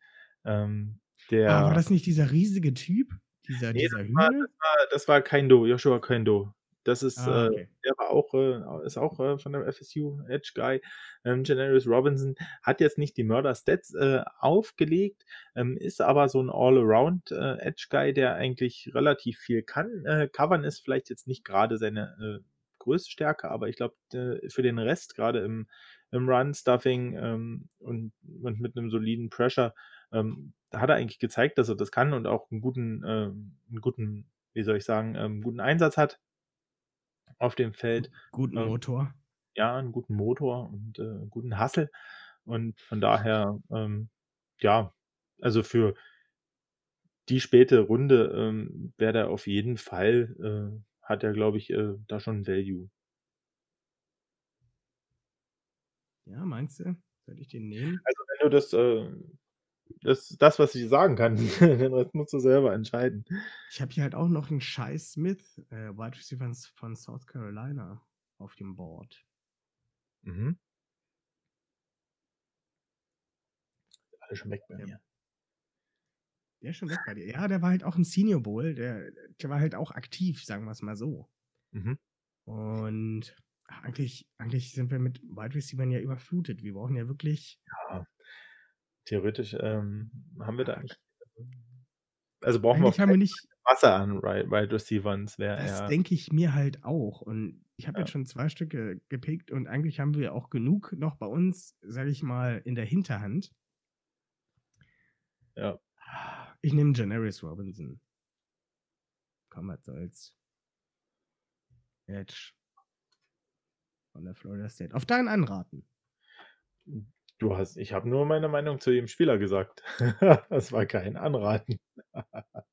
Ähm, der Ah, war das nicht dieser riesige Typ? Dieser, Nee, dieser war- Hühner? Ah, das war Kendo, Joshua Kendo. Das ist, Ah, äh, okay. der war auch, äh, ist auch äh, von der FSU Edge Guy. Ähm, Janarius Robinson hat jetzt nicht die Mörder-Stats äh, aufgelegt, ähm, ist aber so ein All-Around äh, Edge Guy, der eigentlich relativ viel kann. Äh, Covern ist vielleicht jetzt nicht gerade seine äh, größte Stärke, aber ich glaube, äh, für den Rest, gerade im, im Run-Stuffing ähm, und, und mit einem soliden Pressure, ähm, hat er eigentlich gezeigt, dass er das kann und auch einen guten, einen guten, wie soll ich sagen, ähm, guten Einsatz hat auf dem Feld. Guten ähm, Motor. Ja, einen guten Motor und äh, einen guten Hassel. Und von daher, ähm, ja, also für die späte Runde ähm, wäre der auf jeden Fall, äh, hat er, glaube ich, äh, da schon Value. Ja, meinst du? Soll ich den nehmen? Also wenn du das, äh, das, das, was ich sagen kann, den Rest musst du selber entscheiden. Ich habe hier halt auch noch einen Shai Smith, äh, Wide Receiver von South Carolina, auf dem Board. Mhm. Alle schon weg bei Ja. mir. Der ist schon weg bei dir. Ja, der war halt auch im Senior Bowl. Der, der war halt auch aktiv, sagen wir es mal so. Mhm. Und eigentlich, eigentlich sind wir mit Wide Receivers ja überflutet. Wir brauchen ja wirklich. Theoretisch ähm, haben wir da eigentlich. Also brauchen wir Eigentlich auch haben wir nicht. Wasser an Wide Wide Receivers. Wäre Das ja. denke ich mir halt auch. Und ich habe Ja. jetzt schon zwei Stücke gepickt und eigentlich haben wir auch genug noch bei uns, sage ich mal, in der Hinterhand. Ja. Ich nehme Janarius Robinson. Komm, was soll's. Edge. Von der Florida State. Auf deinen Anraten. Du hast, ich habe nur meine Meinung zu dem Spieler gesagt. das war kein Anraten. das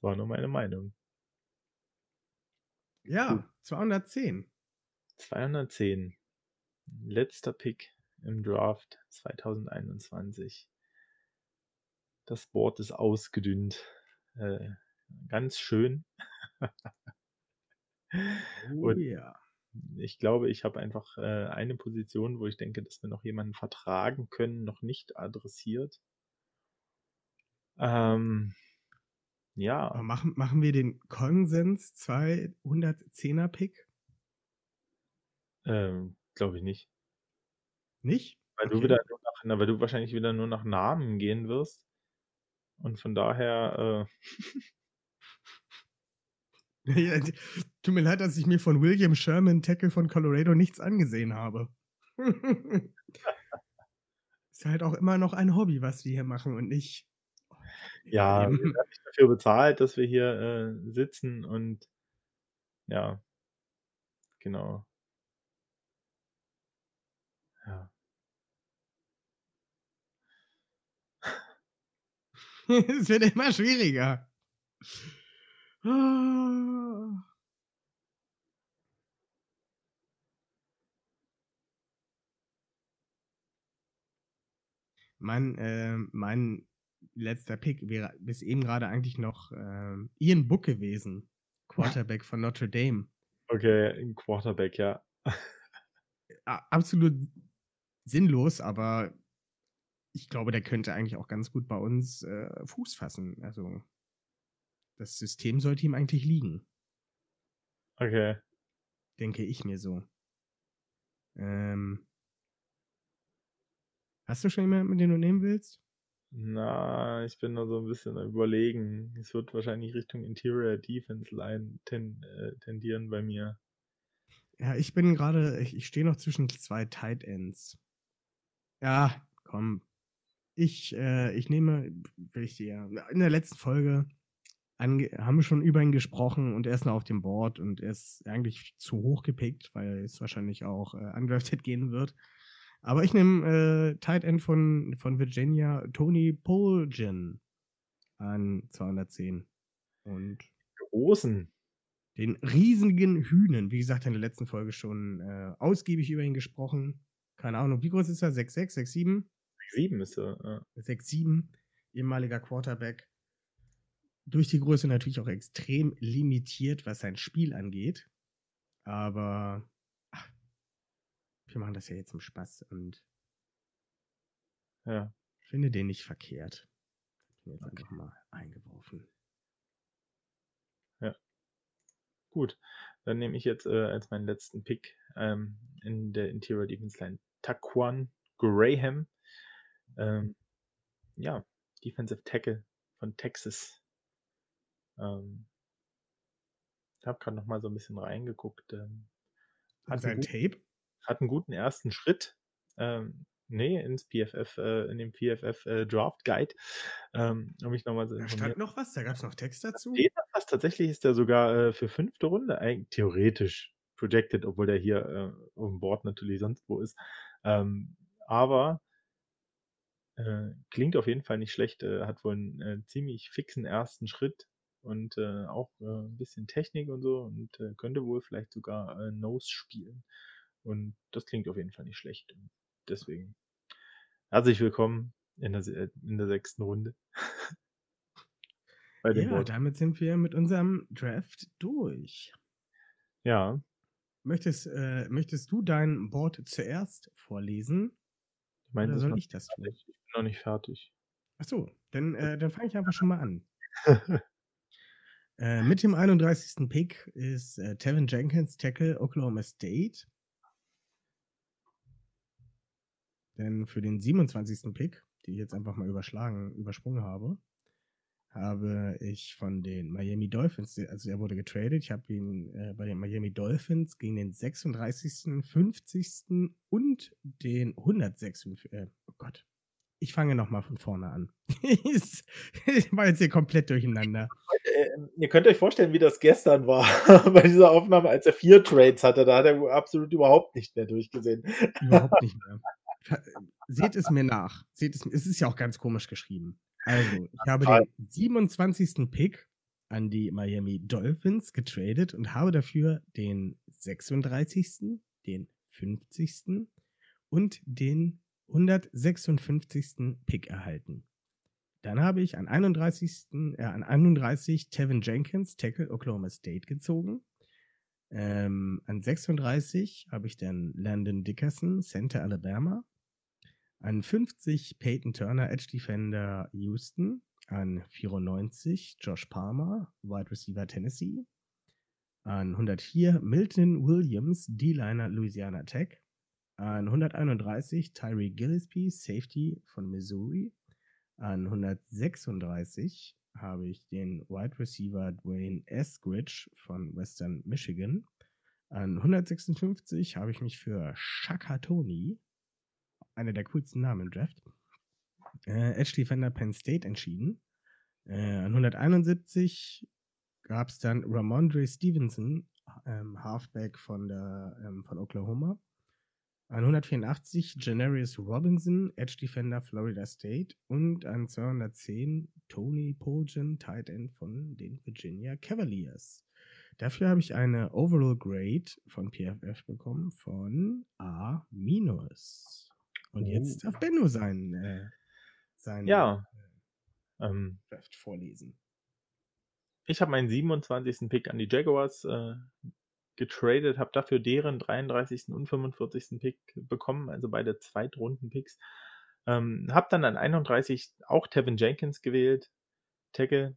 war nur meine Meinung. Ja, Gut. 210. 210. Letzter Pick im Draft 2021. Das Board ist ausgedünnt. Äh, ganz schön. Oh Und ja. Ich glaube, ich habe einfach äh, eine Position, wo ich denke, dass wir noch jemanden vertragen können, noch nicht adressiert. Ähm, Aber ja, machen, machen wir den Konsens 210er Pick? ähm, glaube ich nicht. Nicht? Weil du Okay. wieder nur nach, na, weil du wahrscheinlich wieder nur nach Namen gehen wirst. Und von daher, äh, Ja, Tut mir leid, dass ich mir von William Sherman, Tackle von Colorado, nichts angesehen habe. Ist halt auch immer noch ein Hobby, was wir hier machen und nicht. ja, wir werden nicht dafür bezahlt, dass wir hier äh, sitzen und ja, genau. Ja. es wird immer schwieriger. Mein, äh, mein letzter Pick wäre bis eben gerade eigentlich noch ähm, Ian Book gewesen. Quarterback von Notre Dame. Okay, ein Quarterback, ja. Absolut sinnlos, aber ich glaube, der könnte eigentlich auch ganz gut bei uns äh, Fuß fassen. Also das System sollte ihm eigentlich liegen, Okay. denke ich mir so. Ähm, hast du schon jemanden, den du nehmen willst? Na, ich bin nur so ein bisschen überlegen. Es wird wahrscheinlich Richtung Interior Defense Line ten, äh, tendieren bei mir. Ja, ich bin gerade, ich, ich stehe noch zwischen zwei Tight Ends. Ja, komm. Ich, äh, ich nehme, will ich dir, in der letzten Folge ange haben wir schon über ihn gesprochen und er ist noch auf dem Board und er ist eigentlich zu hoch gepickt, weil er jetzt wahrscheinlich auch äh, undrafted gehen wird. Aber ich nehme äh, Tight End von, von Virginia, Tony Poljan an 210. Und Großen. den riesigen Hühnen, wie gesagt, in der letzten Folge schon äh, ausgiebig über ihn gesprochen. Keine Ahnung, wie groß ist er? 6'6, 6'7? 7 ist er. Ja. 6'7, ehemaliger Quarterback. Durch die Größe natürlich auch extrem limitiert, was sein Spiel angeht. Aber ach, wir machen das ja jetzt im Spaß und ja. ich finde den nicht verkehrt. Mir jetzt einfach mal eingeworfen. Gut. Dann nehme ich jetzt äh, als meinen letzten Pick ähm, in der Interior Defense Line Taquan Graham. Ähm, ja, Defensive Tackle von Texas. Ähm, ich habe gerade noch mal so ein bisschen reingeguckt. Ähm, hat, Sein einen guten, Tape? hat einen guten ersten Schritt. Ähm, nee, ins PFF, äh, in dem PFF äh, Draft Guide, ähm, um mich nochmal zu Da stand noch was? Da gab es noch Text dazu? Da was? Tatsächlich ist der sogar äh, für fünfte Runde eigentlich theoretisch projected, obwohl der hier äh, auf dem Board natürlich sonst wo ist. Ähm, aber äh, klingt auf jeden Fall nicht schlecht. Äh, hat wohl einen äh, ziemlich fixen ersten Schritt und äh, auch äh, ein bisschen Technik und so und äh, könnte wohl vielleicht sogar äh, Nose spielen. Und das klingt auf jeden Fall nicht schlecht. Und deswegen herzlich willkommen in der, se- in der sechsten Runde. Ja, Board. damit sind wir mit unserem Draft durch. Ja, Möchtest, äh, möchtest du dein Board zuerst vorlesen? ich meine, Oder soll ich das tun? Ich bin noch nicht fertig. Achso, dann, äh, dann fange ich einfach schon mal an. Äh, mit dem 31. Pick ist äh, Tevin Jenkins, Tackle Oklahoma State. Denn für den 27. Pick, die ich jetzt einfach mal überschlagen, übersprungen habe, habe ich von den Miami Dolphins, also er wurde getradet, ich habe ihn äh, bei den Miami Dolphins gegen den 36., 50. und den 156. Äh, oh Gott. Ich fange nochmal von vorne an. ich war jetzt hier komplett durcheinander. Äh, ihr könnt euch vorstellen, wie das gestern war bei dieser Aufnahme, als er vier Trades hatte. Da hat er absolut überhaupt nicht mehr durchgesehen. Überhaupt nicht mehr. Ver- Seht es mir nach. Seht es, es ist ja auch ganz komisch geschrieben. Also, ich habe den 27. Pick an die Miami Dolphins getradet und habe dafür den 36., den 50. und den 156. Pick erhalten. Dann habe ich an 31. Äh, an 31 Tevin Jenkins, Tackle Oklahoma State gezogen. Ähm, an 36 habe ich dann Landon Dickerson, Center Alabama. An 50 Peyton Turner, Edge Defender Houston. An 94 Josh Palmer, Wide Receiver Tennessee. An 104 Milton Williams, D-Liner Louisiana Tech. An 131 Tyree Gillespie, Safety von Missouri. An 136 habe ich den Wide Receiver Dwayne Eskridge von Western Michigan. An 156 habe ich mich für Shaka Tony, einer der coolsten Namen im Draft, äh, Edge Defender Penn State entschieden. Äh, an 171 gab es dann Ramondre Stevenson, ähm, Halfback von, der, ähm, von Oklahoma. An 184 Janarius Robinson, Edge Defender Florida State. Und an 210 Tony Poljan, Tight End von den Virginia Cavaliers. Dafür habe ich eine Overall Grade von PFF bekommen von A-. Und jetzt Oh. darf Benno sein, äh, sein Ja. Ähm, Draft vorlesen. ich habe meinen 27. Pick an die Jaguars äh, getradet, habe dafür deren 33. und 45. Pick bekommen, also beide Zweitrunden-Picks. Ähm, habe dann an 31 auch Tevin Jenkins gewählt, Tackle,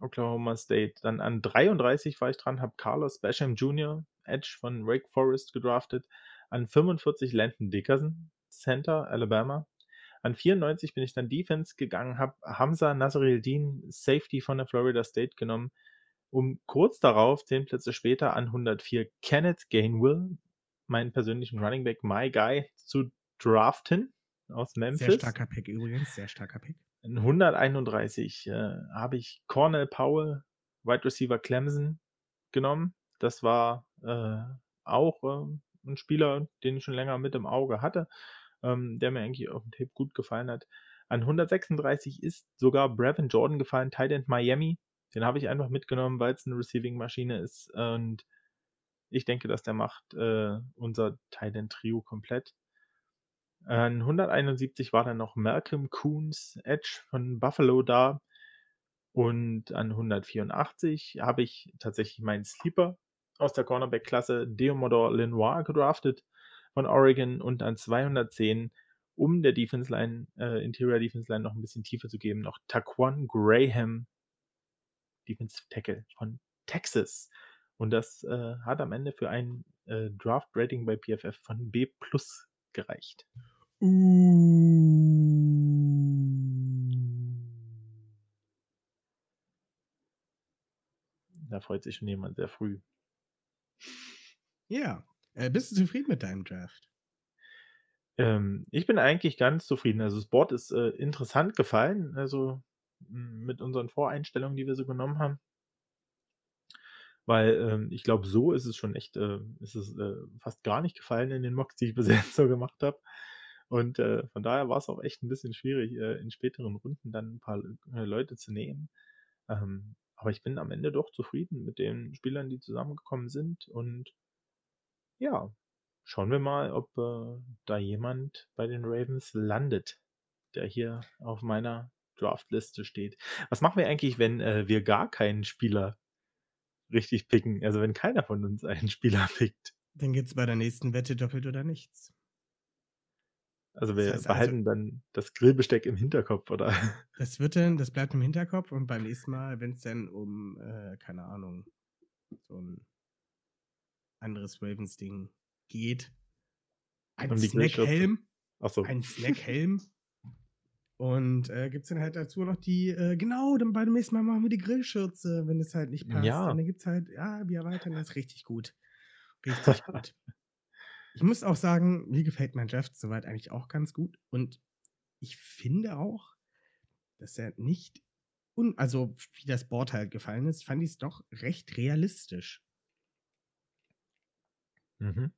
Oklahoma State. Dann an 33 war ich dran, habe Carlos Basham Jr., Edge von Wake Forest gedraftet. An 45 Landon Dickerson, Center, Alabama. An 94 bin ich dann Defense gegangen, habe Hamza Nasreddin, Safety von der Florida State genommen, um kurz darauf, zehn Plätze später, an 104 Kenneth Gainwell, meinen persönlichen Running Back, My Guy, zu draften aus Memphis. Sehr starker Pick übrigens, sehr starker Pick. In 131 äh, habe ich Cornell Powell, Wide Receiver Clemson genommen. Das war äh, auch ähm, ein Spieler, den ich schon länger mit im Auge hatte, ähm, der mir eigentlich auf dem Tape gut gefallen hat. An 136 ist sogar Brevin Jordan gefallen, Tight End Miami. Den habe ich einfach mitgenommen, weil es eine Receiving-Maschine ist. Und ich denke, dass der macht äh, unser Tight End Trio komplett. An 171 war dann noch Malcolm Coons Edge von Buffalo da. Und an 184 habe ich tatsächlich meinen Sleeper aus der Cornerback-Klasse Deomodor Lenoir gedraftet von Oregon und an 210, um der Defense Line, äh, Interior Defense Line noch ein bisschen Tiefe zu geben, noch Taquan Graham, Defensive Tackle von Texas. Und das äh, hat am Ende für ein äh, Draft-Rating bei PFF von B plus gereicht. Da freut sich schon jemand sehr früh. Ja. Äh, bist du zufrieden mit deinem Draft? Ähm, ich bin eigentlich ganz zufrieden. Also das Board ist äh, interessant gefallen, also mit unseren Voreinstellungen, die wir so genommen haben. Weil ähm, ich glaube, so ist es schon echt, äh, ist es äh, fast gar nicht gefallen in den Mocks, die ich bis jetzt so gemacht habe. Und äh, von daher war es auch echt ein bisschen schwierig, äh, in späteren Runden dann ein paar äh, Leute zu nehmen. Ähm, aber ich bin am Ende doch zufrieden mit den Spielern, die zusammengekommen sind. Und ja, schauen wir mal, ob äh, da jemand bei den Ravens landet, der hier auf meiner Draftliste steht. Was machen wir eigentlich, wenn äh, wir gar keinen Spieler richtig picken? Also wenn keiner von uns einen Spieler pickt. Dann geht's bei der nächsten Wette doppelt oder nichts. Also Das wir heißt also- behalten dann das Grillbesteck im Hinterkopf, oder? Das wird dann, das bleibt im Hinterkopf und beim nächsten Mal, wenn es dann um, äh, keine Ahnung, so ein anderes Ravens-Ding geht, ein Snackhelm, Achso. ein Snackhelm. Und äh, gibt es dann halt dazu noch die, äh, genau, dann beim nächsten Mal machen wir die Grillschürze, wenn es halt nicht passt. Ja. Und dann gibt es halt, ja, wir erweitern das richtig gut. Richtig gut. Ich muss auch sagen, mir gefällt mein Draft soweit eigentlich auch ganz gut. Und ich finde auch, dass er nicht, un also wie das Board halt gefallen ist, fand ich es doch recht realistisch. Mhm.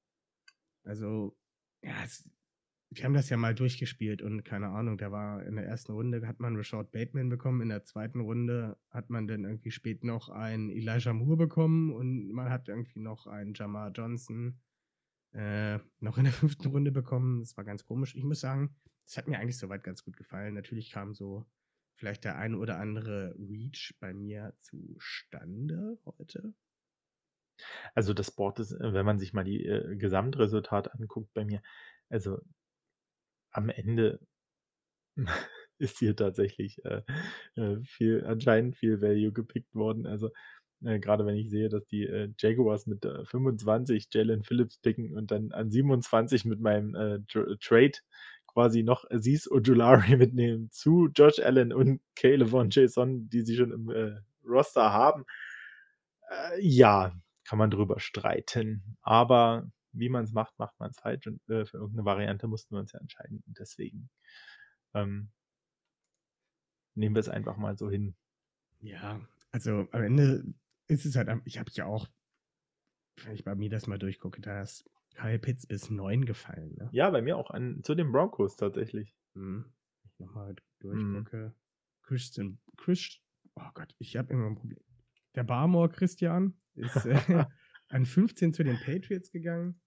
Also, ja, es, wir haben das ja mal durchgespielt und keine Ahnung, da war in der ersten Runde hat man Rashad Bateman bekommen, in der zweiten Runde hat man dann irgendwie spät noch einen Elijah Moore bekommen und man hat irgendwie noch einen Jamar Johnson äh, noch in der fünften Runde bekommen. Das war ganz komisch. Ich muss sagen, das hat mir eigentlich soweit ganz gut gefallen. Natürlich kamen so vielleicht der ein oder andere Reach bei mir zustande heute? Also das Board ist, äh, wenn man sich mal die äh, Gesamtresultate anguckt bei mir, also am Ende ist hier tatsächlich äh, äh, viel, anscheinend viel Value gepickt worden. Also äh, gerade wenn ich sehe, dass die äh, Jaguars mit äh, 25 Jalen Phillips picken und dann an 27 mit meinem äh, Trade quasi noch Aziz Ojulari mitnehmen zu Josh Allen und Caleb von Jason, die sie schon im äh, Roster haben. Äh, ja, kann man drüber streiten. Aber wie man es macht, macht man es falsch. Und äh, für irgendeine Variante mussten wir uns ja entscheiden. Und deswegen ähm, nehmen wir es einfach mal so hin. Ja, also am Ende ist es halt, ich habe ja auch, wenn ich bei mir das mal durchgucke, da ist Kyle Pitts bis 9 gefallen. Ne? Ja, bei mir auch an, zu den Broncos tatsächlich. Hm. Ich nochmal durchgucke. Hm. Christian, Chris, oh Gott, ich habe immer ein Problem. Der Barmore Christian ist äh, an 15 zu den Patriots gegangen.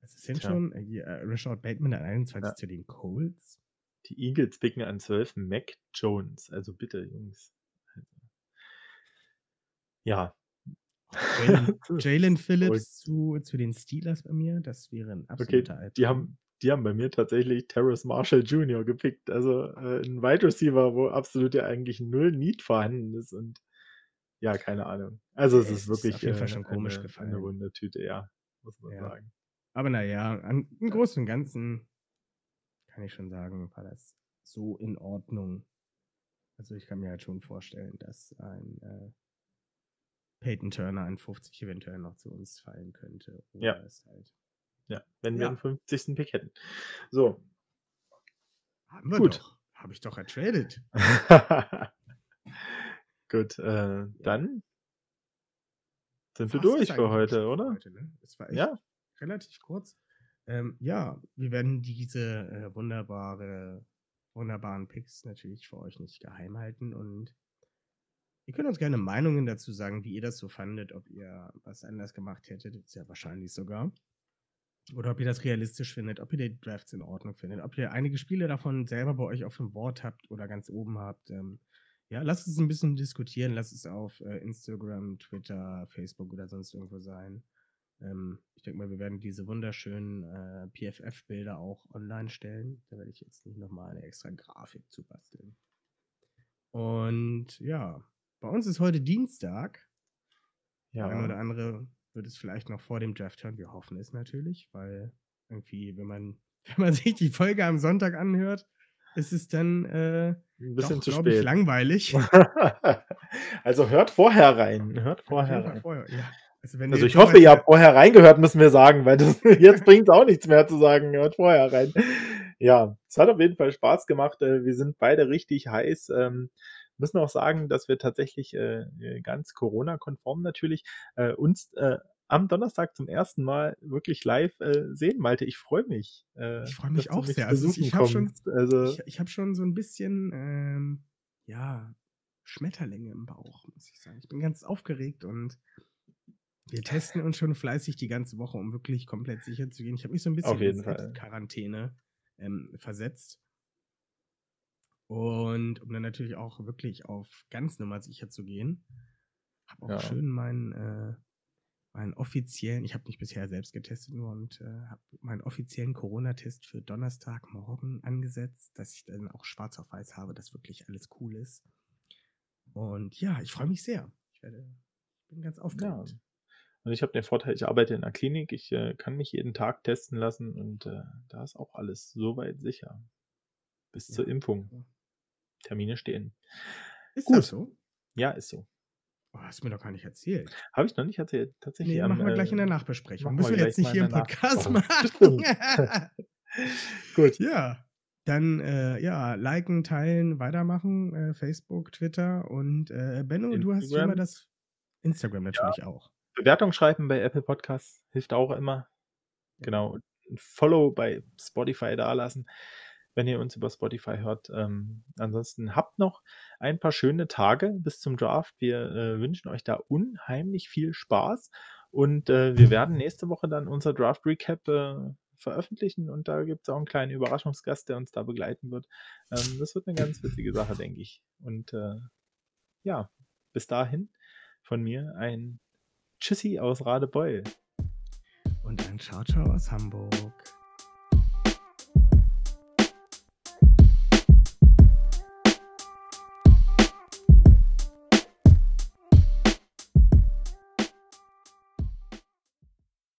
Das sind Tja. schon äh, Rashad Bateman an 21 ja. zu den Colts. Die Eagles picken an 12 Mac Jones. Also bitte, Jungs. Also. Ja. Jalen Phillips zu, zu den Steelers bei mir, das wäre ein absoluter okay, Die haben, die haben bei mir tatsächlich Terrace Marshall Jr. gepickt. Also äh, ein Wide Receiver, wo absolut ja eigentlich null Need vorhanden ist und ja, keine Ahnung. Also es ist wirklich auf jeden Fall äh, schon komisch eine, gefallen. eine runde Tüte, ja, muss man ja. sagen. Aber naja, im Großen und Ganzen kann ich schon sagen, war das so in Ordnung. Also ich kann mir halt schon vorstellen, dass ein äh, Peyton Turner an 50 eventuell noch zu uns fallen könnte. Oder ja. Halt ja, wenn ja. wir einen 50. Pick hätten. So. Haben wir Gut. doch. Habe ich doch ertradet. Gut, äh, dann sind wir durch für heute, oder? Heute, ne? Es war echt ja. relativ kurz. Ähm, ja, wir werden diese äh, wunderbare, wunderbaren Picks natürlich für euch nicht geheim halten und ihr könnt uns gerne Meinungen dazu sagen, wie ihr das so fandet, ob ihr was anders gemacht hättet, ist ja wahrscheinlich sogar. Oder ob ihr das realistisch findet, ob ihr die Drafts in Ordnung findet, ob ihr einige Spiele davon selber bei euch auf dem Board habt oder ganz oben habt. Ähm, ja, lasst es ein bisschen diskutieren, lasst es auf äh, Instagram, Twitter, Facebook oder sonst irgendwo sein. Ähm, ich denke mal, wir werden diese wunderschönen äh, PFF-Bilder auch online stellen. Da werde ich jetzt nicht nochmal eine extra Grafik zu basteln. Und ja, bei uns ist heute Dienstag. Ja. Der eine oder andere wird es vielleicht noch vor dem Draft hören. Wir hoffen es natürlich, weil irgendwie, wenn man, wenn man sich die Folge am Sonntag anhört, ist es dann äh, ein bisschen doch, zu spät. Ich, langweilig. also hört vorher rein. Hört vorher rein. Vorher, ja. Also, also ich hoffe, ihr habt vorher reingehört, müssen wir sagen, weil das, jetzt bringt es auch nichts mehr zu sagen. Hört vorher rein. Ja, es hat auf jeden Fall Spaß gemacht. Äh, wir sind beide richtig heiß. Ähm, müssen auch sagen, dass wir tatsächlich äh, ganz Corona-konform natürlich äh, uns äh, am Donnerstag zum ersten Mal wirklich live äh, sehen, Malte. Ich freue mich. Äh, ich freue mich auch sehr. Also ich habe schon, also, ich, ich hab schon so ein bisschen, ähm, ja, Schmetterlinge im Bauch, muss ich sagen. Ich bin ganz aufgeregt und wir testen uns schon fleißig die ganze Woche, um wirklich komplett sicher zu gehen. Ich habe mich so ein bisschen in Quarantäne ähm, versetzt. Und um dann natürlich auch wirklich auf ganz Nummer sicher zu gehen, habe auch ja. schön meinen, äh, meinen offiziellen, ich habe nicht bisher selbst getestet nur und äh, habe meinen offiziellen Corona-Test für Donnerstagmorgen angesetzt, dass ich dann auch schwarz auf weiß habe, dass wirklich alles cool ist. Und ja, ich freue mich sehr. Ich werde, bin ganz aufgeregt. Ja. Und ich habe den Vorteil, ich arbeite in einer Klinik, ich äh, kann mich jeden Tag testen lassen und äh, da ist auch alles soweit sicher. Bis ja. zur Impfung. Termine stehen. Ist Gut. das so? Ja, ist so. Oh, hast du mir doch gar nicht erzählt. Habe ich noch nicht erzählt, tatsächlich. Nee, am, machen wir gleich in der äh, Nachbesprechung. Müssen wir jetzt nicht hier im Podcast oh, machen. Gut. Ja. Dann, äh, ja, liken, teilen, weitermachen. Äh, Facebook, Twitter und äh, Benno, Instagram. du hast immer das Instagram natürlich ja. auch. Bewertung schreiben bei Apple Podcasts hilft auch immer. Genau. Ein Follow bei Spotify da lassen, wenn ihr uns über Spotify hört. Ähm, ansonsten habt noch ein paar schöne Tage bis zum Draft. Wir äh, wünschen euch da unheimlich viel Spaß und äh, wir werden nächste Woche dann unser Draft Recap äh, veröffentlichen und da gibt es auch einen kleinen Überraschungsgast, der uns da begleiten wird. Ähm, das wird eine ganz witzige Sache, denke ich. Und äh, ja, bis dahin von mir ein Tschüssi aus Radebeul. Und ein Ciao Ciao aus Hamburg.